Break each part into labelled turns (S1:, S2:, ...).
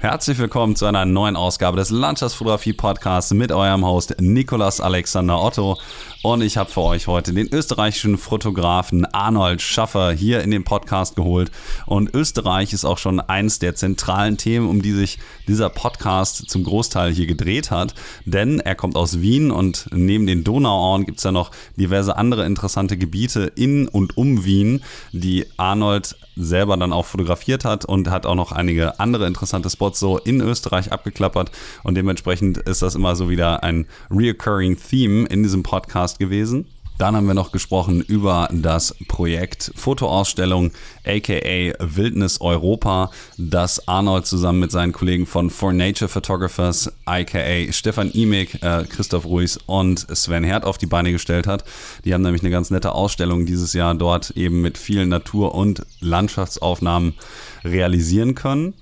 S1: Herzlich willkommen zu einer neuen Ausgabe des Landschaftsfotografie Podcasts mit eurem Host Nikolas Alexander Otto. Und ich habe für euch heute den österreichischen Fotografen Arnold Schaffer hier in den Podcast geholt. Und Österreich ist auch schon eins der zentralen Themen, um die sich dieser Podcast zum Großteil hier gedreht hat. Denn er kommt aus Wien und neben den Donauauen gibt es ja noch diverse andere interessante Gebiete in und um Wien, die Arnold selber dann auch fotografiert hat und hat auch noch einige andere interessante Spots so in Österreich abgeklappert und dementsprechend ist das immer so wieder ein reoccurring Theme in diesem Podcast gewesen. Dann haben wir noch gesprochen über das Projekt Fotoausstellung aka Wildnis Europa, das Arnold zusammen mit seinen Kollegen von For Nature Photographers aka Stefan Imig, äh, Christoph Ruiz und Sven Herd auf die Beine gestellt hat. Die haben nämlich eine ganz nette Ausstellung dieses Jahr dort eben mit vielen Natur- und Landschaftsaufnahmen realisieren können.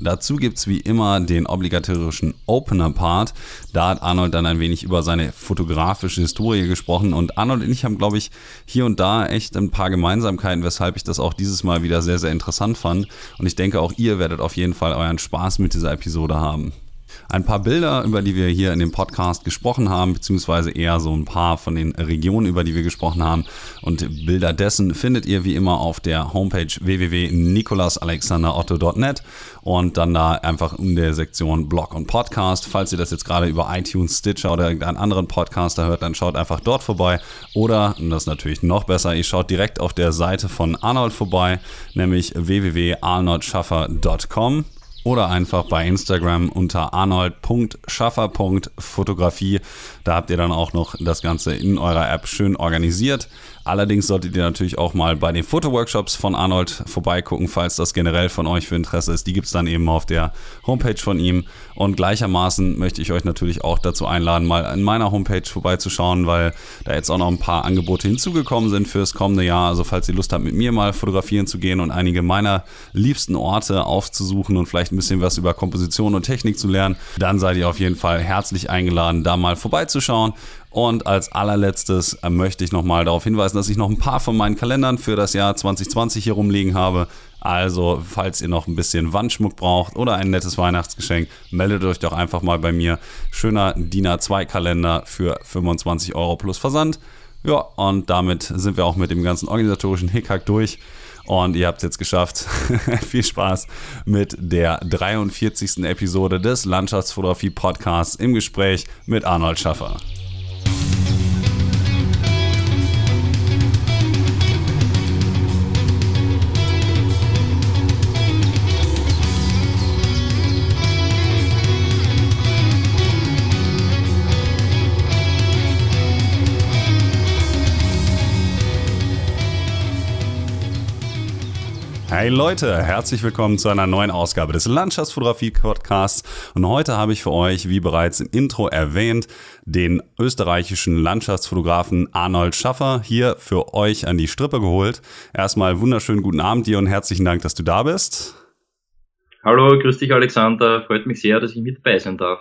S1: Dazu gibt es wie immer den obligatorischen Opener-Part. Da hat Arnold dann ein wenig über seine fotografische Historie gesprochen. Und Arnold und ich haben, glaube ich, hier und da echt ein paar Gemeinsamkeiten, weshalb ich das auch dieses Mal wieder sehr, sehr interessant fand. Und ich denke, auch ihr werdet auf jeden Fall euren Spaß mit dieser Episode haben. Ein paar Bilder, über die wir hier in dem Podcast gesprochen haben, beziehungsweise eher so ein paar von den Regionen, über die wir gesprochen haben. Und Bilder dessen findet ihr wie immer auf der Homepage www.nikolasalexanderotto.net und dann da einfach in der Sektion Blog und Podcast. Falls ihr das jetzt gerade über iTunes, Stitcher oder irgendeinen anderen Podcaster hört, dann schaut einfach dort vorbei. Oder, und das ist natürlich noch besser, ihr schaut direkt auf der Seite von Arnold vorbei, nämlich www.arnoldschaffer.com oder einfach bei Instagram unter arnold.schaffer.fotografie. Da habt ihr dann auch noch das Ganze in eurer App schön organisiert. Allerdings solltet ihr natürlich auch mal bei den Fotoworkshops von Arnold vorbeigucken, falls das generell von euch für Interesse ist. Die gibt es dann eben auf der Homepage von ihm. Und gleichermaßen möchte ich euch natürlich auch dazu einladen, mal in meiner Homepage vorbeizuschauen, weil da jetzt auch noch ein paar Angebote hinzugekommen sind fürs kommende Jahr. Also falls ihr Lust habt, mit mir mal fotografieren zu gehen und einige meiner liebsten Orte aufzusuchen und vielleicht ein bisschen was über Komposition und Technik zu lernen, dann seid ihr auf jeden Fall herzlich eingeladen, da mal vorbeizuschauen. Und als allerletztes äh, möchte ich nochmal darauf hinweisen, dass ich noch ein paar von meinen Kalendern für das Jahr 2020 hier rumliegen habe. Also, falls ihr noch ein bisschen Wandschmuck braucht oder ein nettes Weihnachtsgeschenk, meldet euch doch einfach mal bei mir. Schöner DIN A2-Kalender für 25 Euro plus Versand. Ja, und damit sind wir auch mit dem ganzen organisatorischen Hickhack durch. Und ihr habt es jetzt geschafft. Viel Spaß mit der 43. Episode des Landschaftsfotografie Podcasts im Gespräch mit Arnold Schaffer. Hey Leute, herzlich willkommen zu einer neuen Ausgabe des Landschaftsfotografie Podcasts. Und heute habe ich für euch, wie bereits im Intro erwähnt, den österreichischen Landschaftsfotografen Arnold Schaffer hier für euch an die Strippe geholt. Erstmal wunderschönen guten Abend dir und herzlichen Dank, dass du da bist.
S2: Hallo, grüß dich Alexander. Freut mich sehr, dass ich mit dabei sein darf.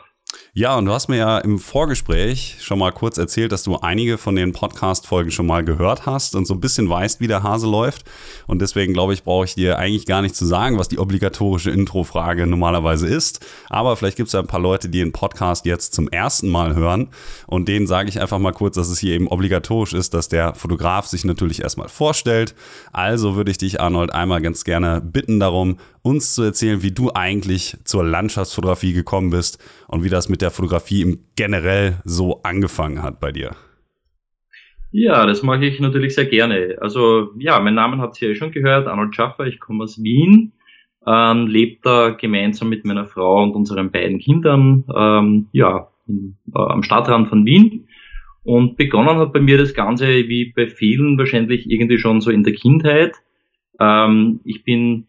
S1: Ja, und du hast mir ja im Vorgespräch schon mal kurz erzählt, dass du einige von den Podcast-Folgen schon mal gehört hast und so ein bisschen weißt, wie der Hase läuft. Und deswegen glaube ich, brauche ich dir eigentlich gar nicht zu sagen, was die obligatorische Intro-Frage normalerweise ist. Aber vielleicht gibt es ja ein paar Leute, die den Podcast jetzt zum ersten Mal hören. Und denen sage ich einfach mal kurz, dass es hier eben obligatorisch ist, dass der Fotograf sich natürlich erstmal vorstellt. Also würde ich dich, Arnold, einmal ganz gerne bitten darum, uns zu erzählen, wie du eigentlich zur Landschaftsfotografie gekommen bist und wie das mit der Fotografie im generell so angefangen hat bei dir.
S2: Ja, das mache ich natürlich sehr gerne. Also ja, mein Name habt ihr ja schon gehört, Arnold Schaffer, ich komme aus Wien, ähm, lebe da gemeinsam mit meiner Frau und unseren beiden Kindern ähm, ja, in, äh, am Stadtrand von Wien. Und begonnen hat bei mir das Ganze wie bei vielen wahrscheinlich irgendwie schon so in der Kindheit. Ähm, ich bin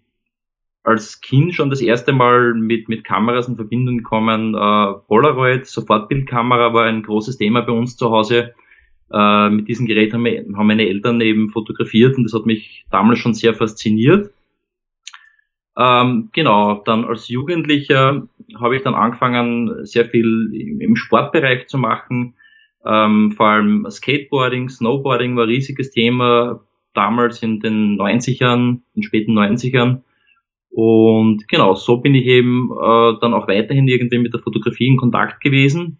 S2: als Kind schon das erste Mal mit, mit Kameras in Verbindung gekommen. Äh, Polaroid, Sofortbildkamera war ein großes Thema bei uns zu Hause. Äh, mit diesem Gerät haben, wir, haben meine Eltern eben fotografiert und das hat mich damals schon sehr fasziniert. Ähm, genau, dann als Jugendlicher habe ich dann angefangen, sehr viel im Sportbereich zu machen. Ähm, vor allem Skateboarding, Snowboarding war ein riesiges Thema damals in den 90ern, in den späten 90ern. Und genau, so bin ich eben äh, dann auch weiterhin irgendwie mit der Fotografie in Kontakt gewesen.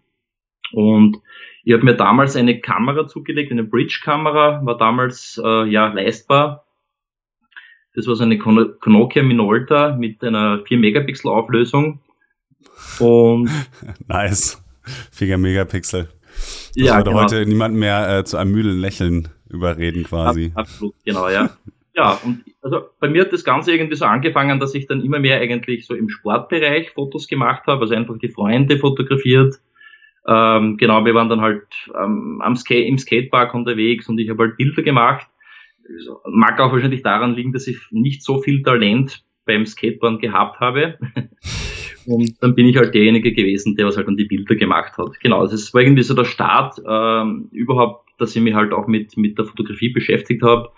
S2: Und ich habe mir damals eine Kamera zugelegt, eine Bridge-Kamera, war damals äh, ja leistbar. Das war so eine Nokia Minolta mit einer 4 Megapixel Auflösung.
S1: Und nice. 4 Megapixel. Das ja, würde genau. heute niemand mehr äh, zu einem müden Lächeln überreden quasi.
S2: Absolut, genau, ja. ja, und also bei mir hat das Ganze irgendwie so angefangen, dass ich dann immer mehr eigentlich so im Sportbereich Fotos gemacht habe, also einfach die Freunde fotografiert. Ähm, genau, wir waren dann halt ähm, am Skate, im Skatepark unterwegs und ich habe halt Bilder gemacht. Mag auch wahrscheinlich daran liegen, dass ich nicht so viel Talent beim Skateboarden gehabt habe. und dann bin ich halt derjenige gewesen, der was halt dann die Bilder gemacht hat. Genau, das war irgendwie so der Start ähm, überhaupt, dass ich mich halt auch mit, mit der Fotografie beschäftigt habe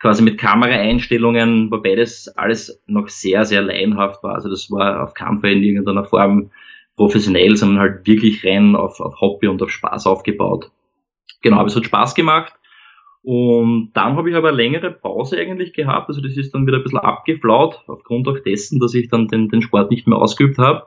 S2: quasi mit Kameraeinstellungen, wobei das alles noch sehr, sehr laienhaft war. Also das war auf keinen in irgendeiner Form professionell, sondern halt wirklich rein auf, auf Hobby und auf Spaß aufgebaut. Genau, aber es hat Spaß gemacht. Und dann habe ich aber eine längere Pause eigentlich gehabt. Also das ist dann wieder ein bisschen abgeflaut, aufgrund auch dessen, dass ich dann den, den Sport nicht mehr ausgeübt habe.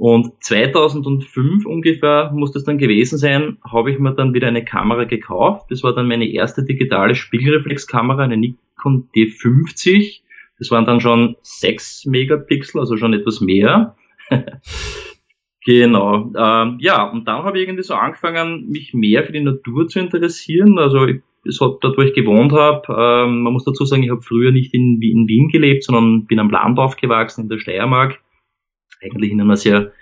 S2: Und 2005 ungefähr muss das dann gewesen sein, habe ich mir dann wieder eine Kamera gekauft. Das war dann meine erste digitale Spiegelreflexkamera, eine Nikon D50. Das waren dann schon 6 Megapixel, also schon etwas mehr. genau. Ähm, ja, und dann habe ich irgendwie so angefangen, mich mehr für die Natur zu interessieren. Also es hat dort, wo ich gewohnt habe, ähm, man muss dazu sagen, ich habe früher nicht in, in Wien gelebt, sondern bin am Land aufgewachsen, in der Steiermark eigentlich in einer sehr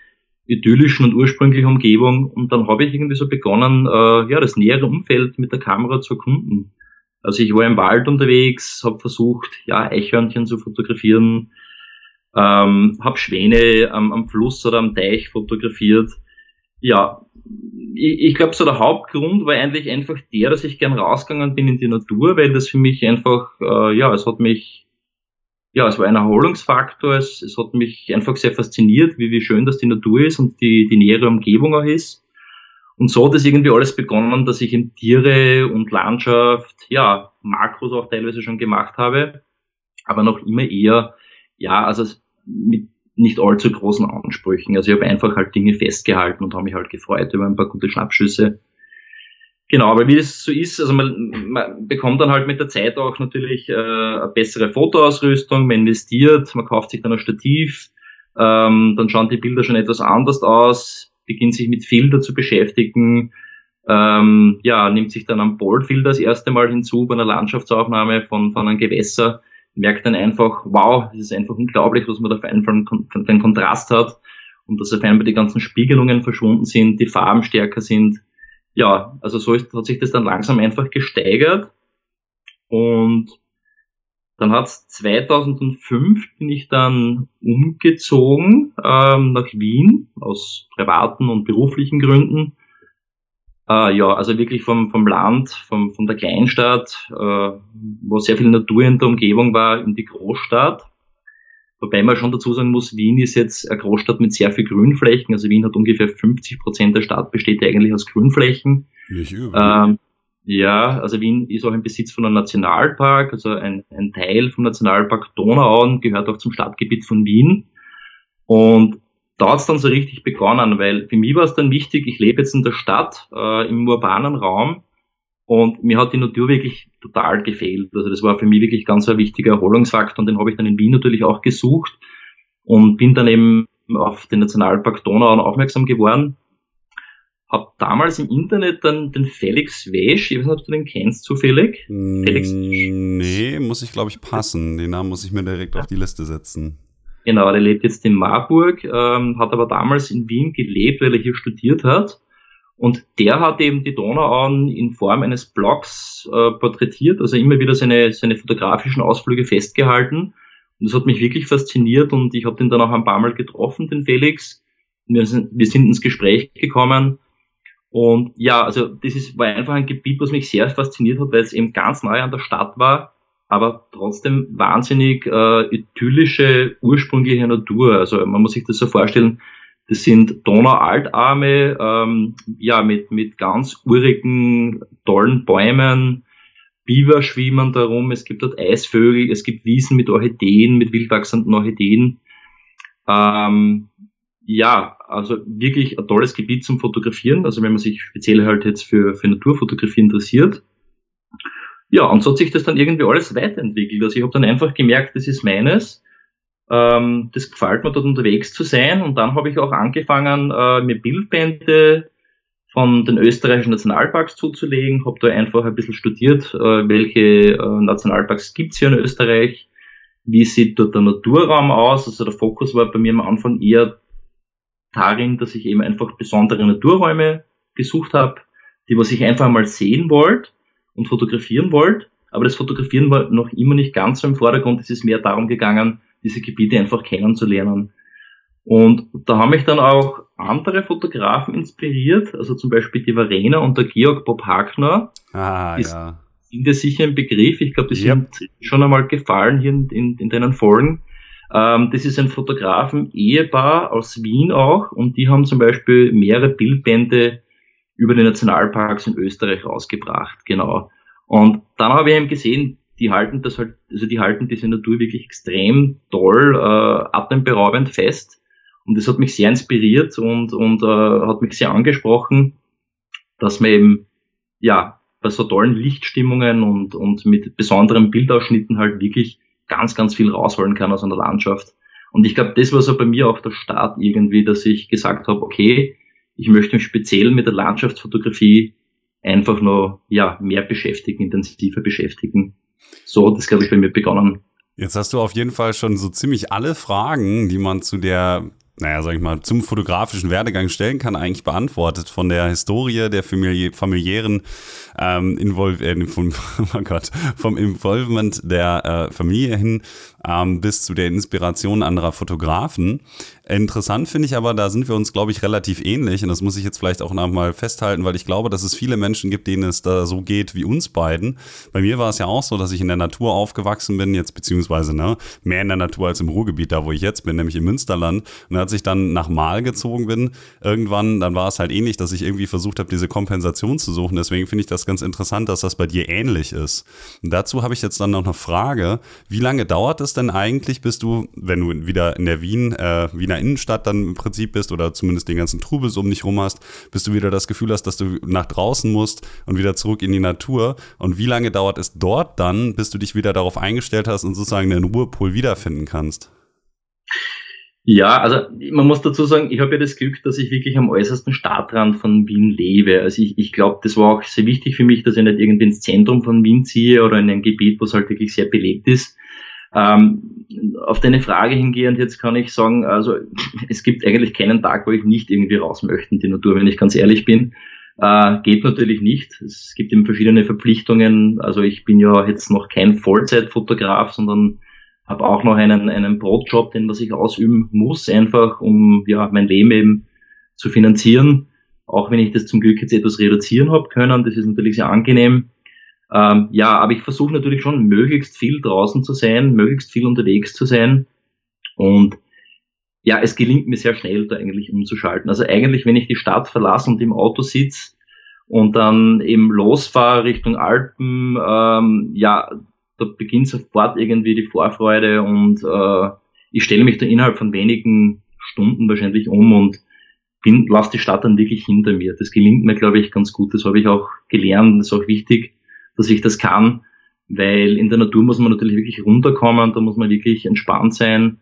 S2: idyllischen und ursprünglichen Umgebung. Und dann habe ich irgendwie so begonnen, äh, ja, das nähere Umfeld mit der Kamera zu erkunden. Also ich war im Wald unterwegs, habe versucht, ja, Eichhörnchen zu fotografieren, ähm, habe Schwäne am, am Fluss oder am Teich fotografiert. Ja, ich, ich glaube, so der Hauptgrund war eigentlich einfach der, dass ich gern rausgegangen bin in die Natur, weil das für mich einfach, äh, ja, es hat mich ja, es war ein Erholungsfaktor. Es, es hat mich einfach sehr fasziniert, wie, wie schön das die Natur ist und die, die nähere Umgebung auch ist. Und so hat es irgendwie alles begonnen, dass ich in Tiere und Landschaft, ja, Makros auch teilweise schon gemacht habe, aber noch immer eher, ja, also mit nicht allzu großen Ansprüchen. Also ich habe einfach halt Dinge festgehalten und habe mich halt gefreut über ein paar gute Schnappschüsse. Genau, aber wie das so ist, also man, man bekommt dann halt mit der Zeit auch natürlich äh, eine bessere Fotoausrüstung, man investiert, man kauft sich dann ein Stativ, ähm, dann schauen die Bilder schon etwas anders aus, beginnt sich mit Filter zu beschäftigen, ähm, ja, nimmt sich dann am Boldfilter das erste Mal hinzu bei einer Landschaftsaufnahme von, von einem Gewässer, merkt dann einfach, wow, das ist einfach unglaublich, was man da für einen, für einen Kontrast hat und dass auf einmal die ganzen Spiegelungen verschwunden sind, die Farben stärker sind ja, also so ist, hat sich das dann langsam einfach gesteigert. Und dann hat's 2005 bin ich dann umgezogen ähm, nach Wien aus privaten und beruflichen Gründen. Äh, ja, also wirklich vom, vom Land, vom, von der Kleinstadt, äh, wo sehr viel Natur in der Umgebung war, in die Großstadt. Wobei man schon dazu sagen muss, Wien ist jetzt eine Großstadt mit sehr viel Grünflächen. Also Wien hat ungefähr 50 Prozent der Stadt besteht eigentlich aus Grünflächen. Nicht ähm, ja, also Wien ist auch im Besitz von einem Nationalpark, also ein, ein Teil vom Nationalpark Donauauen gehört auch zum Stadtgebiet von Wien. Und da hat es dann so richtig begonnen, weil für mich war es dann wichtig, ich lebe jetzt in der Stadt, äh, im urbanen Raum und mir hat die Natur wirklich total gefehlt. Also das war für mich wirklich ganz ein wichtiger Erholungsfaktor und den habe ich dann in Wien natürlich auch gesucht und bin dann eben auf den Nationalpark Donau aufmerksam geworden. Hab damals im Internet dann den Felix Wesch, ich weiß nicht, ob du den kennst zufällig.
S1: Mm, Felix Nee, muss ich glaube ich passen. Den Namen muss ich mir direkt auf die Liste setzen.
S2: Genau, der lebt jetzt in Marburg, ähm, hat aber damals in Wien gelebt, weil er hier studiert hat und der hat eben die Donauauen in Form eines Blogs äh, porträtiert, also immer wieder seine, seine fotografischen Ausflüge festgehalten. Und das hat mich wirklich fasziniert und ich habe den dann auch ein paar Mal getroffen, den Felix. Wir sind, wir sind ins Gespräch gekommen. Und ja, also das ist, war einfach ein Gebiet, was mich sehr fasziniert hat, weil es eben ganz nahe an der Stadt war, aber trotzdem wahnsinnig äh, idyllische, ursprüngliche Natur. Also man muss sich das so vorstellen, das sind Donaualtarme, ähm, ja, mit, mit ganz urigen, tollen Bäumen, Biber schwimmen darum, es gibt dort Eisvögel, es gibt Wiesen mit Orchideen, mit wildwachsenden Orchideen. Ähm, ja, also wirklich ein tolles Gebiet zum Fotografieren, also wenn man sich speziell halt jetzt für, für Naturfotografie interessiert. Ja, und so hat sich das dann irgendwie alles weiterentwickelt. Also ich habe dann einfach gemerkt, das ist meines. Ähm, das gefällt mir dort unterwegs zu sein. Und dann habe ich auch angefangen, äh, mir Bildbände von den österreichischen Nationalparks zuzulegen, habe da einfach ein bisschen studiert, äh, welche äh, Nationalparks gibt's hier in Österreich, wie sieht dort der Naturraum aus. Also der Fokus war bei mir am Anfang eher darin, dass ich eben einfach besondere Naturräume gesucht habe, die was ich einfach mal sehen wollte und fotografieren wollte. Aber das Fotografieren war noch immer nicht ganz so im Vordergrund. Es ist mehr darum gegangen, diese Gebiete einfach kennenzulernen. Und da haben mich dann auch andere Fotografen inspiriert, also zum Beispiel die Verena und der Georg Bob Hagner. Ah, die ja. Sind dir sicher ein Begriff? Ich glaube, die yep. sind schon einmal gefallen hier in, in, in deinen Folgen. Ähm, das ist ein Fotografen-Ehepaar aus Wien auch und die haben zum Beispiel mehrere Bildbände über die Nationalparks in Österreich rausgebracht, genau. Und dann habe ich eben gesehen, die halten das halt, also die halten diese Natur wirklich extrem toll, äh, atemberaubend fest. Und das hat mich sehr inspiriert und, und äh, hat mich sehr angesprochen, dass man eben, ja, bei so tollen Lichtstimmungen und, und mit besonderen Bildausschnitten halt wirklich ganz, ganz viel rausholen kann aus einer Landschaft. Und ich glaube, das war so bei mir auch der Start irgendwie, dass ich gesagt habe, okay, ich möchte mich speziell mit der Landschaftsfotografie einfach noch ja, mehr beschäftigen, intensiver beschäftigen. So hat das, glaube ich, bei mir begonnen.
S1: Jetzt hast du auf jeden Fall schon so ziemlich alle Fragen, die man zu der naja, sag ich mal, zum fotografischen Werdegang stellen kann, eigentlich beantwortet. Von der Historie, der famili familiären ähm, Involv äh, oh Gott, vom Involvement der äh, Familie hin ähm, bis zu der Inspiration anderer Fotografen. Interessant finde ich aber, da sind wir uns, glaube ich, relativ ähnlich. Und das muss ich jetzt vielleicht auch nochmal festhalten, weil ich glaube, dass es viele Menschen gibt, denen es da so geht wie uns beiden. Bei mir war es ja auch so, dass ich in der Natur aufgewachsen bin, jetzt beziehungsweise ne, mehr in der Natur als im Ruhrgebiet, da wo ich jetzt bin, nämlich im Münsterland. Und als ich dann nach Mal gezogen bin, irgendwann, dann war es halt ähnlich, dass ich irgendwie versucht habe, diese Kompensation zu suchen. Deswegen finde ich das ganz interessant, dass das bei dir ähnlich ist. Und dazu habe ich jetzt dann noch eine Frage. Wie lange dauert es denn eigentlich, bis du, wenn du wieder in der Wien, äh, Wiener Innenstadt dann im Prinzip bist oder zumindest den ganzen Trubel so um dich rum hast, bis du wieder das Gefühl hast, dass du nach draußen musst und wieder zurück in die Natur. Und wie lange dauert es dort dann, bis du dich wieder darauf eingestellt hast und sozusagen den Ruhepol wiederfinden kannst?
S2: Ja, also man muss dazu sagen, ich habe ja das Glück, dass ich wirklich am äußersten Stadtrand von Wien lebe. Also ich, ich glaube, das war auch sehr wichtig für mich, dass ich nicht irgendwie ins Zentrum von Wien ziehe oder in ein Gebiet, wo es halt wirklich sehr belebt ist, ähm, auf deine Frage hingehend jetzt kann ich sagen, also es gibt eigentlich keinen Tag, wo ich nicht irgendwie raus möchte in die Natur, wenn ich ganz ehrlich bin. Äh, geht natürlich nicht. Es gibt eben verschiedene Verpflichtungen. Also ich bin ja jetzt noch kein Vollzeitfotograf, sondern habe auch noch einen, einen Brotjob, den was ich ausüben muss, einfach um ja mein Leben eben zu finanzieren. Auch wenn ich das zum Glück jetzt etwas reduzieren habe können, das ist natürlich sehr angenehm. Ähm, ja, aber ich versuche natürlich schon möglichst viel draußen zu sein, möglichst viel unterwegs zu sein. Und ja, es gelingt mir sehr schnell, da eigentlich umzuschalten. Also eigentlich, wenn ich die Stadt verlasse und im Auto sitze und dann eben losfahre Richtung Alpen, ähm, ja, da beginnt sofort irgendwie die Vorfreude und äh, ich stelle mich da innerhalb von wenigen Stunden wahrscheinlich um und bin, lasse die Stadt dann wirklich hinter mir. Das gelingt mir, glaube ich, ganz gut. Das habe ich auch gelernt, das ist auch wichtig dass ich das kann, weil in der Natur muss man natürlich wirklich runterkommen, da muss man wirklich entspannt sein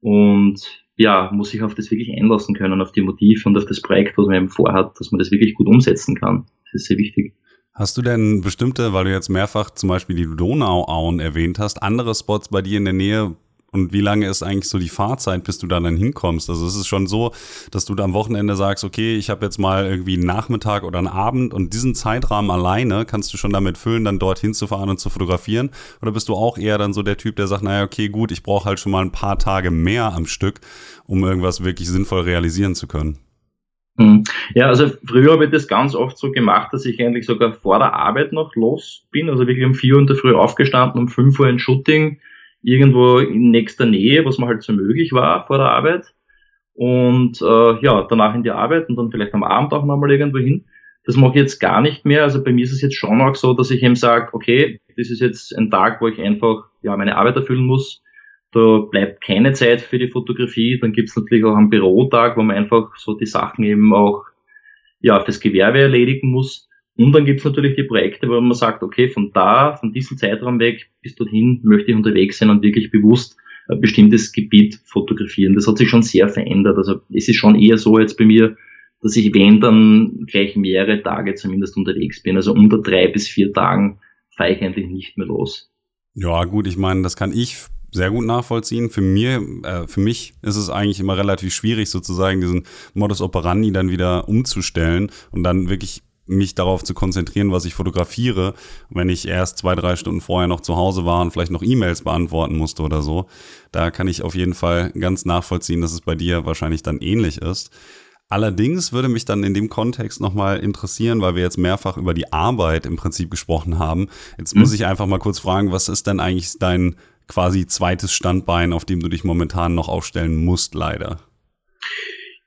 S2: und ja, muss sich auf das wirklich einlassen können, auf die Motive und auf das Projekt, was man eben vorhat, dass man das wirklich gut umsetzen kann. Das ist sehr wichtig.
S1: Hast du denn bestimmte, weil du jetzt mehrfach zum Beispiel die Donauauen erwähnt hast, andere Spots bei dir in der Nähe, und wie lange ist eigentlich so die Fahrzeit, bis du da dann hinkommst? Also es ist schon so, dass du da am Wochenende sagst, okay, ich habe jetzt mal irgendwie einen Nachmittag oder einen Abend und diesen Zeitrahmen alleine kannst du schon damit füllen, dann dorthin zu fahren und zu fotografieren? Oder bist du auch eher dann so der Typ, der sagt, naja, okay, gut, ich brauche halt schon mal ein paar Tage mehr am Stück, um irgendwas wirklich sinnvoll realisieren zu können?
S2: Hm. Ja, also früher habe ich das ganz oft so gemacht, dass ich eigentlich sogar vor der Arbeit noch los bin, also wirklich um vier Uhr in der Früh aufgestanden, um fünf Uhr ein Shooting, irgendwo in nächster Nähe, was mir halt so möglich war vor der Arbeit. Und äh, ja, danach in die Arbeit und dann vielleicht am Abend auch nochmal irgendwo hin. Das mache ich jetzt gar nicht mehr. Also bei mir ist es jetzt schon auch so, dass ich eben sage, okay, das ist jetzt ein Tag, wo ich einfach ja, meine Arbeit erfüllen muss. Da bleibt keine Zeit für die Fotografie. Dann gibt's natürlich auch einen Bürotag, wo man einfach so die Sachen eben auch ja, fürs Gewerbe erledigen muss. Und dann gibt's natürlich die Projekte, wo man sagt, okay, von da, von diesem Zeitraum weg bis dorthin möchte ich unterwegs sein und wirklich bewusst ein bestimmtes Gebiet fotografieren. Das hat sich schon sehr verändert. Also es ist schon eher so jetzt bei mir, dass ich, wenn dann gleich mehrere Tage zumindest unterwegs bin. Also unter drei bis vier Tagen fahre ich eigentlich nicht mehr los.
S1: Ja, gut, ich meine, das kann ich sehr gut nachvollziehen. Für mir, äh, für mich ist es eigentlich immer relativ schwierig, sozusagen diesen Modus operandi dann wieder umzustellen und dann wirklich mich darauf zu konzentrieren, was ich fotografiere, wenn ich erst zwei, drei Stunden vorher noch zu Hause war und vielleicht noch E-Mails beantworten musste oder so. Da kann ich auf jeden Fall ganz nachvollziehen, dass es bei dir wahrscheinlich dann ähnlich ist. Allerdings würde mich dann in dem Kontext nochmal interessieren, weil wir jetzt mehrfach über die Arbeit im Prinzip gesprochen haben. Jetzt muss mhm. ich einfach mal kurz fragen, was ist denn eigentlich dein quasi zweites Standbein, auf dem du dich momentan noch aufstellen musst, leider?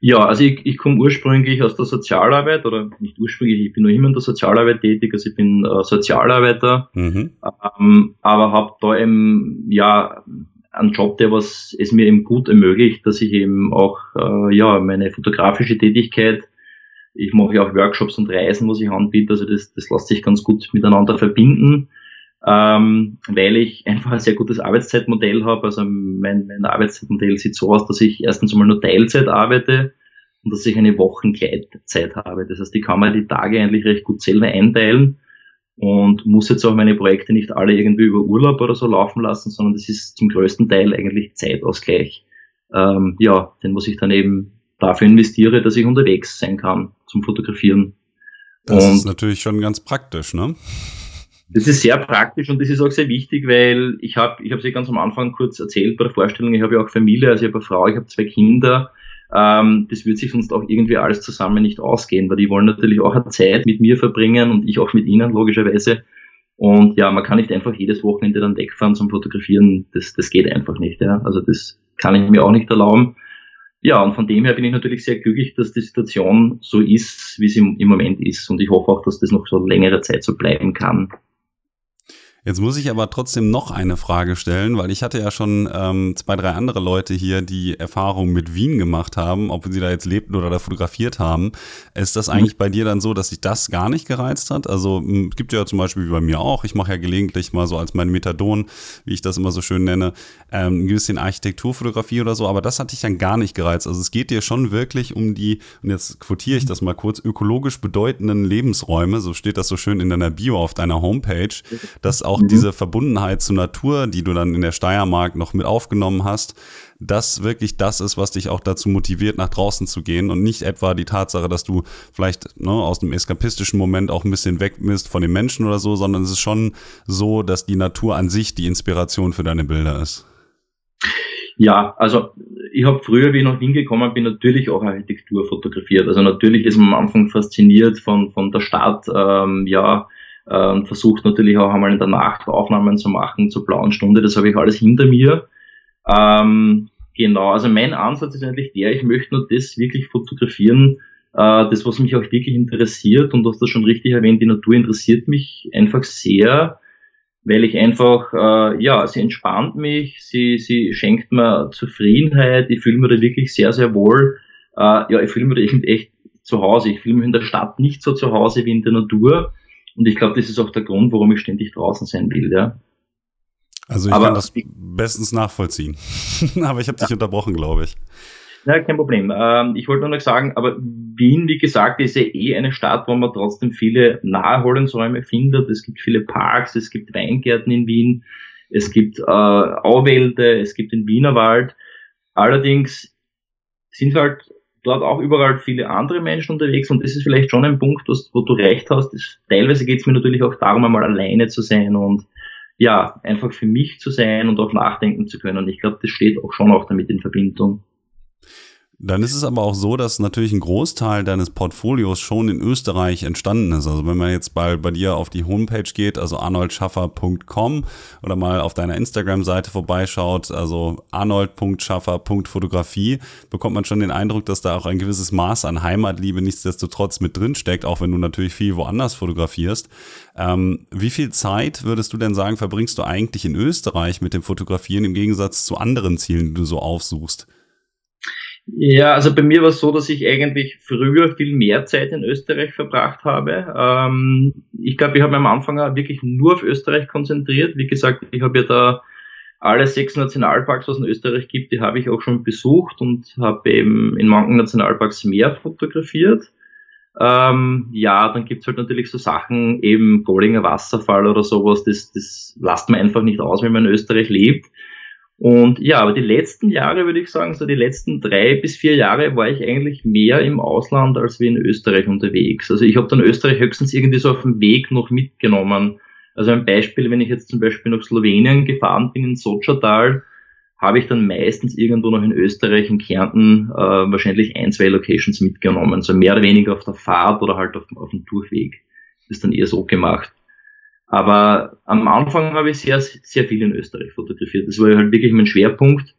S2: Ja, also ich, ich komme ursprünglich aus der Sozialarbeit oder nicht ursprünglich, ich bin noch immer in der Sozialarbeit tätig, also ich bin äh, Sozialarbeiter, mhm. ähm, aber habe da eben ja einen Job, der was es mir eben gut ermöglicht, dass ich eben auch äh, ja meine fotografische Tätigkeit, ich mache ja auch Workshops und Reisen, was ich anbiete, also das, das lässt sich ganz gut miteinander verbinden ähm, weil ich einfach ein sehr gutes Arbeitszeitmodell habe. Also mein, mein Arbeitszeitmodell sieht so aus, dass ich erstens einmal nur Teilzeit arbeite und dass ich eine Wochengleitzeit habe. Das heißt, ich kann mir die Tage eigentlich recht gut selber einteilen und muss jetzt auch meine Projekte nicht alle irgendwie über Urlaub oder so laufen lassen, sondern das ist zum größten Teil eigentlich Zeitausgleich. Ähm, ja, den muss ich dann eben dafür investiere, dass ich unterwegs sein kann zum Fotografieren.
S1: Das und ist natürlich schon ganz praktisch, ne?
S2: Das ist sehr praktisch und das ist auch sehr wichtig, weil ich habe, ich habe es ganz am Anfang kurz erzählt bei der Vorstellung, ich habe ja auch Familie, also ich habe eine Frau, ich habe zwei Kinder. Ähm, das wird sich sonst auch irgendwie alles zusammen nicht ausgehen, weil die wollen natürlich auch eine Zeit mit mir verbringen und ich auch mit ihnen, logischerweise. Und ja, man kann nicht einfach jedes Wochenende dann wegfahren zum Fotografieren. Das, das geht einfach nicht. Ja. Also das kann ich mir auch nicht erlauben. Ja, und von dem her bin ich natürlich sehr glücklich, dass die Situation so ist, wie sie im Moment ist. Und ich hoffe auch, dass das noch so längere Zeit so bleiben kann.
S1: Jetzt muss ich aber trotzdem noch eine Frage stellen, weil ich hatte ja schon ähm, zwei, drei andere Leute hier, die Erfahrungen mit Wien gemacht haben, ob sie da jetzt lebten oder da fotografiert haben. Ist das mhm. eigentlich bei dir dann so, dass sich das gar nicht gereizt hat? Also es gibt ja zum Beispiel wie bei mir auch, ich mache ja gelegentlich mal so als mein Methadon, wie ich das immer so schön nenne, ähm, ein bisschen Architekturfotografie oder so, aber das hat dich dann gar nicht gereizt. Also es geht dir schon wirklich um die, und jetzt quotiere ich das mal kurz, ökologisch bedeutenden Lebensräume, so steht das so schön in deiner Bio auf deiner Homepage, dass auch mhm. diese Verbundenheit zur Natur, die du dann in der Steiermark noch mit aufgenommen hast, das wirklich das ist, was dich auch dazu motiviert, nach draußen zu gehen und nicht etwa die Tatsache, dass du vielleicht ne, aus dem eskapistischen Moment auch ein bisschen weg bist von den Menschen oder so, sondern es ist schon so, dass die Natur an sich die Inspiration für deine Bilder ist.
S2: Ja, also ich habe früher, wie ich nach Wien gekommen bin, natürlich auch Architektur fotografiert. Also natürlich ist man am Anfang fasziniert von, von der Stadt, ähm, ja, und versucht natürlich auch einmal in der Nacht Aufnahmen zu machen zur blauen Stunde. Das habe ich alles hinter mir. Ähm, genau, also mein Ansatz ist eigentlich der, ich möchte nur das wirklich fotografieren, äh, das, was mich auch wirklich interessiert. Und du hast das schon richtig erwähnt, die Natur interessiert mich einfach sehr, weil ich einfach, äh, ja, sie entspannt mich, sie, sie schenkt mir Zufriedenheit, ich fühle mich da wirklich sehr, sehr wohl. Äh, ja, ich fühle mich da echt zu Hause. Ich fühle mich in der Stadt nicht so zu Hause wie in der Natur. Und ich glaube, das ist auch der Grund, warum ich ständig draußen sein will, ja.
S1: Also ich aber, kann das bestens nachvollziehen. aber ich habe dich ja. unterbrochen, glaube ich.
S2: Ja, kein Problem. Ähm, ich wollte nur noch sagen, aber Wien, wie gesagt, ist ja eh eine Stadt, wo man trotzdem viele Naherholungsräume findet. Es gibt viele Parks, es gibt Weingärten in Wien, es gibt äh, Auwälder, es gibt den Wienerwald. Allerdings sind halt dort auch überall viele andere Menschen unterwegs und das ist vielleicht schon ein Punkt, wo du recht hast. Teilweise geht es mir natürlich auch darum, einmal alleine zu sein und ja, einfach für mich zu sein und auch nachdenken zu können. Ich glaube, das steht auch schon auch damit in Verbindung.
S1: Dann ist es aber auch so, dass natürlich ein Großteil deines Portfolios schon in Österreich entstanden ist. Also wenn man jetzt bei, bei dir auf die Homepage geht, also arnoldschaffer.com oder mal auf deiner Instagram-Seite vorbeischaut, also arnold.schaffer.fotografie, bekommt man schon den Eindruck, dass da auch ein gewisses Maß an Heimatliebe nichtsdestotrotz mit drin steckt, auch wenn du natürlich viel woanders fotografierst. Ähm, wie viel Zeit würdest du denn sagen, verbringst du eigentlich in Österreich mit dem Fotografieren im Gegensatz zu anderen Zielen, die du so aufsuchst?
S2: Ja, also bei mir war es so, dass ich eigentlich früher viel mehr Zeit in Österreich verbracht habe. Ähm, ich glaube, ich habe mich am Anfang wirklich nur auf Österreich konzentriert. Wie gesagt, ich habe ja da alle sechs Nationalparks, was es in Österreich gibt, die habe ich auch schon besucht und habe eben in manchen Nationalparks mehr fotografiert. Ähm, ja, dann gibt's halt natürlich so Sachen, eben Bollinger Wasserfall oder sowas, das, das lasst man einfach nicht aus, wenn man in Österreich lebt. Und ja, aber die letzten Jahre würde ich sagen, so die letzten drei bis vier Jahre war ich eigentlich mehr im Ausland als wie in Österreich unterwegs. Also ich habe dann Österreich höchstens irgendwie so auf dem Weg noch mitgenommen. Also ein Beispiel, wenn ich jetzt zum Beispiel nach Slowenien gefahren bin, in Sochatal, habe ich dann meistens irgendwo noch in Österreich, in Kärnten, äh, wahrscheinlich ein, zwei Locations mitgenommen. So mehr oder weniger auf der Fahrt oder halt auf, auf dem Durchweg. Ist dann eher so gemacht. Aber am Anfang habe ich sehr, sehr viel in Österreich fotografiert. Das war halt wirklich mein Schwerpunkt.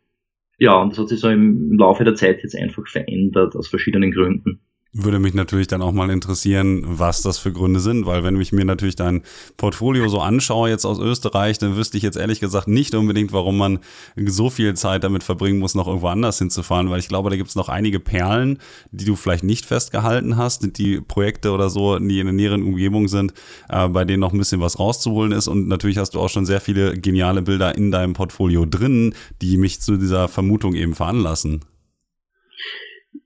S2: Ja, und das hat sich so im Laufe der Zeit jetzt einfach verändert, aus verschiedenen Gründen.
S1: Würde mich natürlich dann auch mal interessieren, was das für Gründe sind, weil wenn ich mir natürlich dein Portfolio so anschaue jetzt aus Österreich, dann wüsste ich jetzt ehrlich gesagt nicht unbedingt, warum man so viel Zeit damit verbringen muss, noch irgendwo anders hinzufahren, weil ich glaube, da gibt es noch einige Perlen, die du vielleicht nicht festgehalten hast, die Projekte oder so, die in der näheren Umgebung sind, äh, bei denen noch ein bisschen was rauszuholen ist. Und natürlich hast du auch schon sehr viele geniale Bilder in deinem Portfolio drin, die mich zu dieser Vermutung eben veranlassen.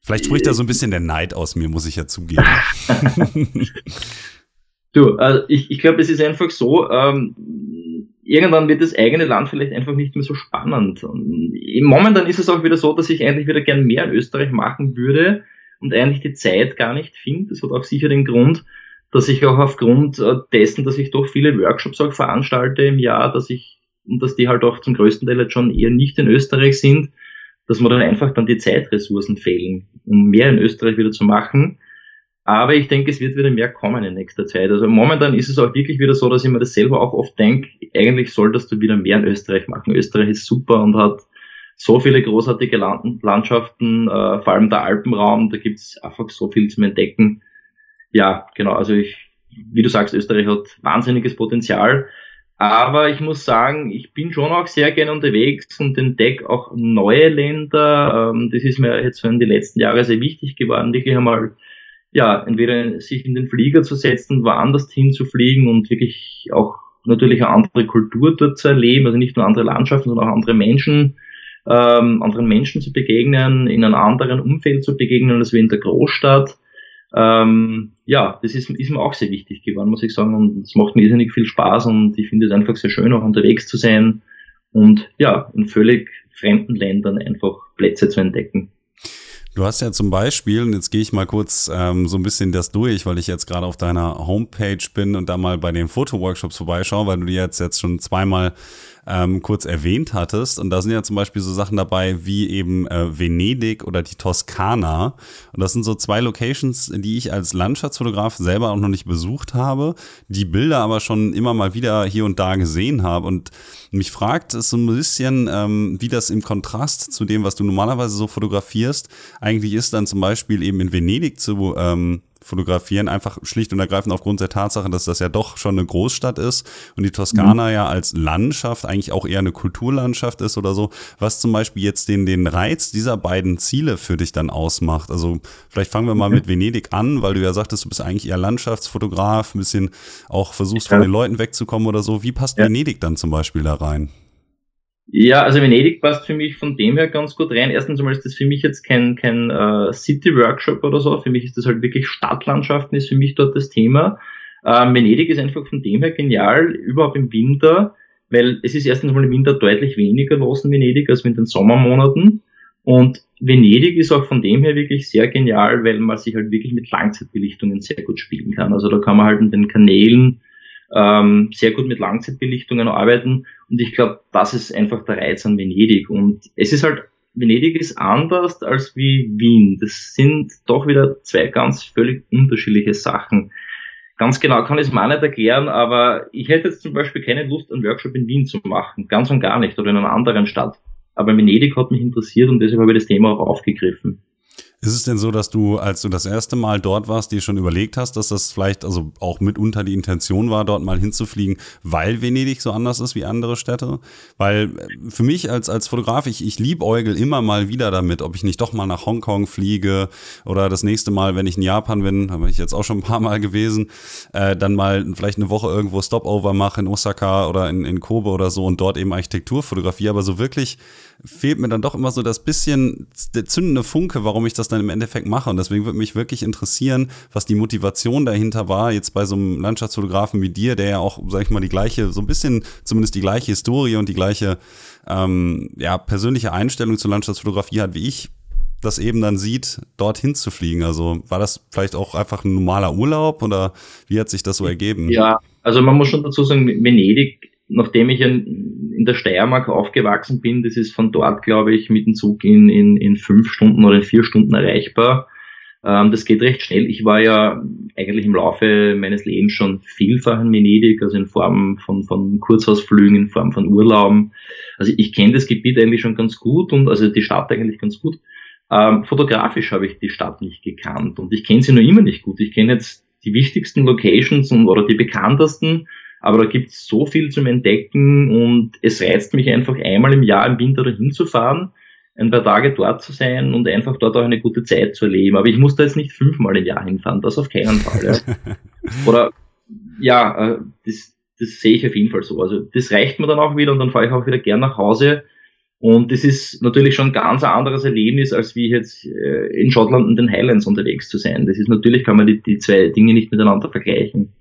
S1: Vielleicht spricht da so ein bisschen der Neid aus mir, muss ich ja zugeben.
S2: du, also ich, ich glaube, es ist einfach so, ähm, irgendwann wird das eigene Land vielleicht einfach nicht mehr so spannend. Und momentan ist es auch wieder so, dass ich eigentlich wieder gern mehr in Österreich machen würde und eigentlich die Zeit gar nicht finde. Das hat auch sicher den Grund, dass ich auch aufgrund äh, dessen, dass ich doch viele Workshops auch veranstalte im Jahr, dass ich, und dass die halt auch zum größten Teil jetzt schon eher nicht in Österreich sind, dass mir dann einfach dann die Zeitressourcen fehlen, um mehr in Österreich wieder zu machen. Aber ich denke, es wird wieder mehr kommen in nächster Zeit. Also momentan ist es auch wirklich wieder so, dass ich mir das selber auch oft denke, eigentlich solltest du wieder mehr in Österreich machen. Österreich ist super und hat so viele großartige Landschaften, äh, vor allem der Alpenraum, da gibt's einfach so viel zum Entdecken. Ja, genau, also ich, wie du sagst, Österreich hat wahnsinniges Potenzial. Aber ich muss sagen, ich bin schon auch sehr gerne unterwegs und entdecke auch neue Länder. Ähm, das ist mir jetzt in den letzten Jahren sehr wichtig geworden, wirklich einmal, ja, entweder sich in den Flieger zu setzen, woanders hinzufliegen und wirklich auch natürlich eine andere Kultur dort zu erleben, also nicht nur andere Landschaften, sondern auch andere Menschen, ähm, anderen Menschen zu begegnen, in einem anderen Umfeld zu begegnen als wie in der Großstadt. Ähm, ja, das ist, ist mir auch sehr wichtig geworden, muss ich sagen. Und es macht mir irrsinnig viel Spaß und ich finde es einfach sehr schön, auch unterwegs zu sein und ja, in völlig fremden Ländern einfach Plätze zu entdecken.
S1: Du hast ja zum Beispiel, und jetzt gehe ich mal kurz ähm, so ein bisschen das durch, weil ich jetzt gerade auf deiner Homepage bin und da mal bei den Fotoworkshops vorbeischaue, weil du die jetzt, jetzt schon zweimal ähm, kurz erwähnt hattest. Und da sind ja zum Beispiel so Sachen dabei wie eben äh, Venedig oder die Toskana. Und das sind so zwei Locations, die ich als Landschaftsfotograf selber auch noch nicht besucht habe, die Bilder aber schon immer mal wieder hier und da gesehen habe. Und mich fragt es so ein bisschen, ähm, wie das im Kontrast zu dem, was du normalerweise so fotografierst, eigentlich ist dann zum Beispiel eben in Venedig zu ähm, fotografieren, einfach schlicht und ergreifend aufgrund der Tatsache, dass das ja doch schon eine Großstadt ist und die Toskana mhm. ja als Landschaft eigentlich auch eher eine Kulturlandschaft ist oder so, was zum Beispiel jetzt den, den Reiz dieser beiden Ziele für dich dann ausmacht. Also vielleicht fangen wir mal mhm. mit Venedig an, weil du ja sagtest, du bist eigentlich eher Landschaftsfotograf, ein bisschen auch versuchst von den Leuten wegzukommen oder so. Wie passt ja. Venedig dann zum Beispiel da rein?
S2: Ja, also Venedig passt für mich von dem her ganz gut rein. Erstens einmal ist das für mich jetzt kein, kein äh, City-Workshop oder so. Für mich ist das halt wirklich Stadtlandschaften, ist für mich dort das Thema. Ähm, Venedig ist einfach von dem her genial, überhaupt im Winter, weil es ist erstens mal im Winter deutlich weniger los in Venedig als in den Sommermonaten. Und Venedig ist auch von dem her wirklich sehr genial, weil man sich halt wirklich mit Langzeitbelichtungen sehr gut spielen kann. Also da kann man halt in den Kanälen ähm, sehr gut mit Langzeitbelichtungen arbeiten. Und ich glaube, das ist einfach der Reiz an Venedig. Und es ist halt Venedig ist anders als wie Wien. Das sind doch wieder zwei ganz völlig unterschiedliche Sachen. Ganz genau kann ich es mir nicht erklären, aber ich hätte jetzt zum Beispiel keine Lust, einen Workshop in Wien zu machen. Ganz und gar nicht. Oder in einer anderen Stadt. Aber Venedig hat mich interessiert und deshalb habe ich das Thema auch aufgegriffen.
S1: Ist es denn so, dass du, als du das erste Mal dort warst, dir schon überlegt hast, dass das vielleicht also auch mitunter die Intention war, dort mal hinzufliegen, weil Venedig so anders ist wie andere Städte? Weil äh, für mich als, als Fotograf, ich, ich liebäugel immer mal wieder damit, ob ich nicht doch mal nach Hongkong fliege oder das nächste Mal, wenn ich in Japan bin, habe ich jetzt auch schon ein paar Mal gewesen, äh, dann mal vielleicht eine Woche irgendwo Stopover mache in Osaka oder in, in Kobe oder so und dort eben Architekturfotografie, aber so wirklich fehlt mir dann doch immer so das bisschen der zündende Funke, warum ich das dann im Endeffekt mache. Und deswegen würde mich wirklich interessieren, was die Motivation dahinter war, jetzt bei so einem Landschaftsfotografen wie dir, der ja auch, sag ich mal, die gleiche, so ein bisschen zumindest die gleiche Historie und die gleiche ähm, ja, persönliche Einstellung zur Landschaftsfotografie hat wie ich, das eben dann sieht, dorthin zu fliegen. Also war das vielleicht auch einfach ein normaler Urlaub oder wie hat sich das so ergeben?
S2: Ja, also man muss schon dazu sagen, Venedig nachdem ich in, der Steiermark aufgewachsen bin, das ist von dort, glaube ich, mit dem Zug in, in, in fünf Stunden oder in vier Stunden erreichbar. Ähm, das geht recht schnell. Ich war ja eigentlich im Laufe meines Lebens schon vielfach in Venedig, also in Form von, von Kurzhausflügen, in Form von Urlauben. Also ich kenne das Gebiet eigentlich schon ganz gut und also die Stadt eigentlich ganz gut. Ähm, fotografisch habe ich die Stadt nicht gekannt und ich kenne sie nur immer nicht gut. Ich kenne jetzt die wichtigsten Locations und, oder die bekanntesten, aber da gibt es so viel zum Entdecken und es reizt mich einfach einmal im Jahr im Winter dahin zu fahren, ein paar Tage dort zu sein und einfach dort auch eine gute Zeit zu erleben. Aber ich muss da jetzt nicht fünfmal im Jahr hinfahren, das auf keinen Fall. Ja. Oder ja, äh, das, das sehe ich auf jeden Fall so. Also das reicht mir dann auch wieder und dann fahre ich auch wieder gern nach Hause. Und das ist natürlich schon ein ganz anderes Erlebnis, als wie jetzt äh, in Schottland in den Highlands unterwegs zu sein. Das ist natürlich, kann man die, die zwei Dinge nicht miteinander vergleichen.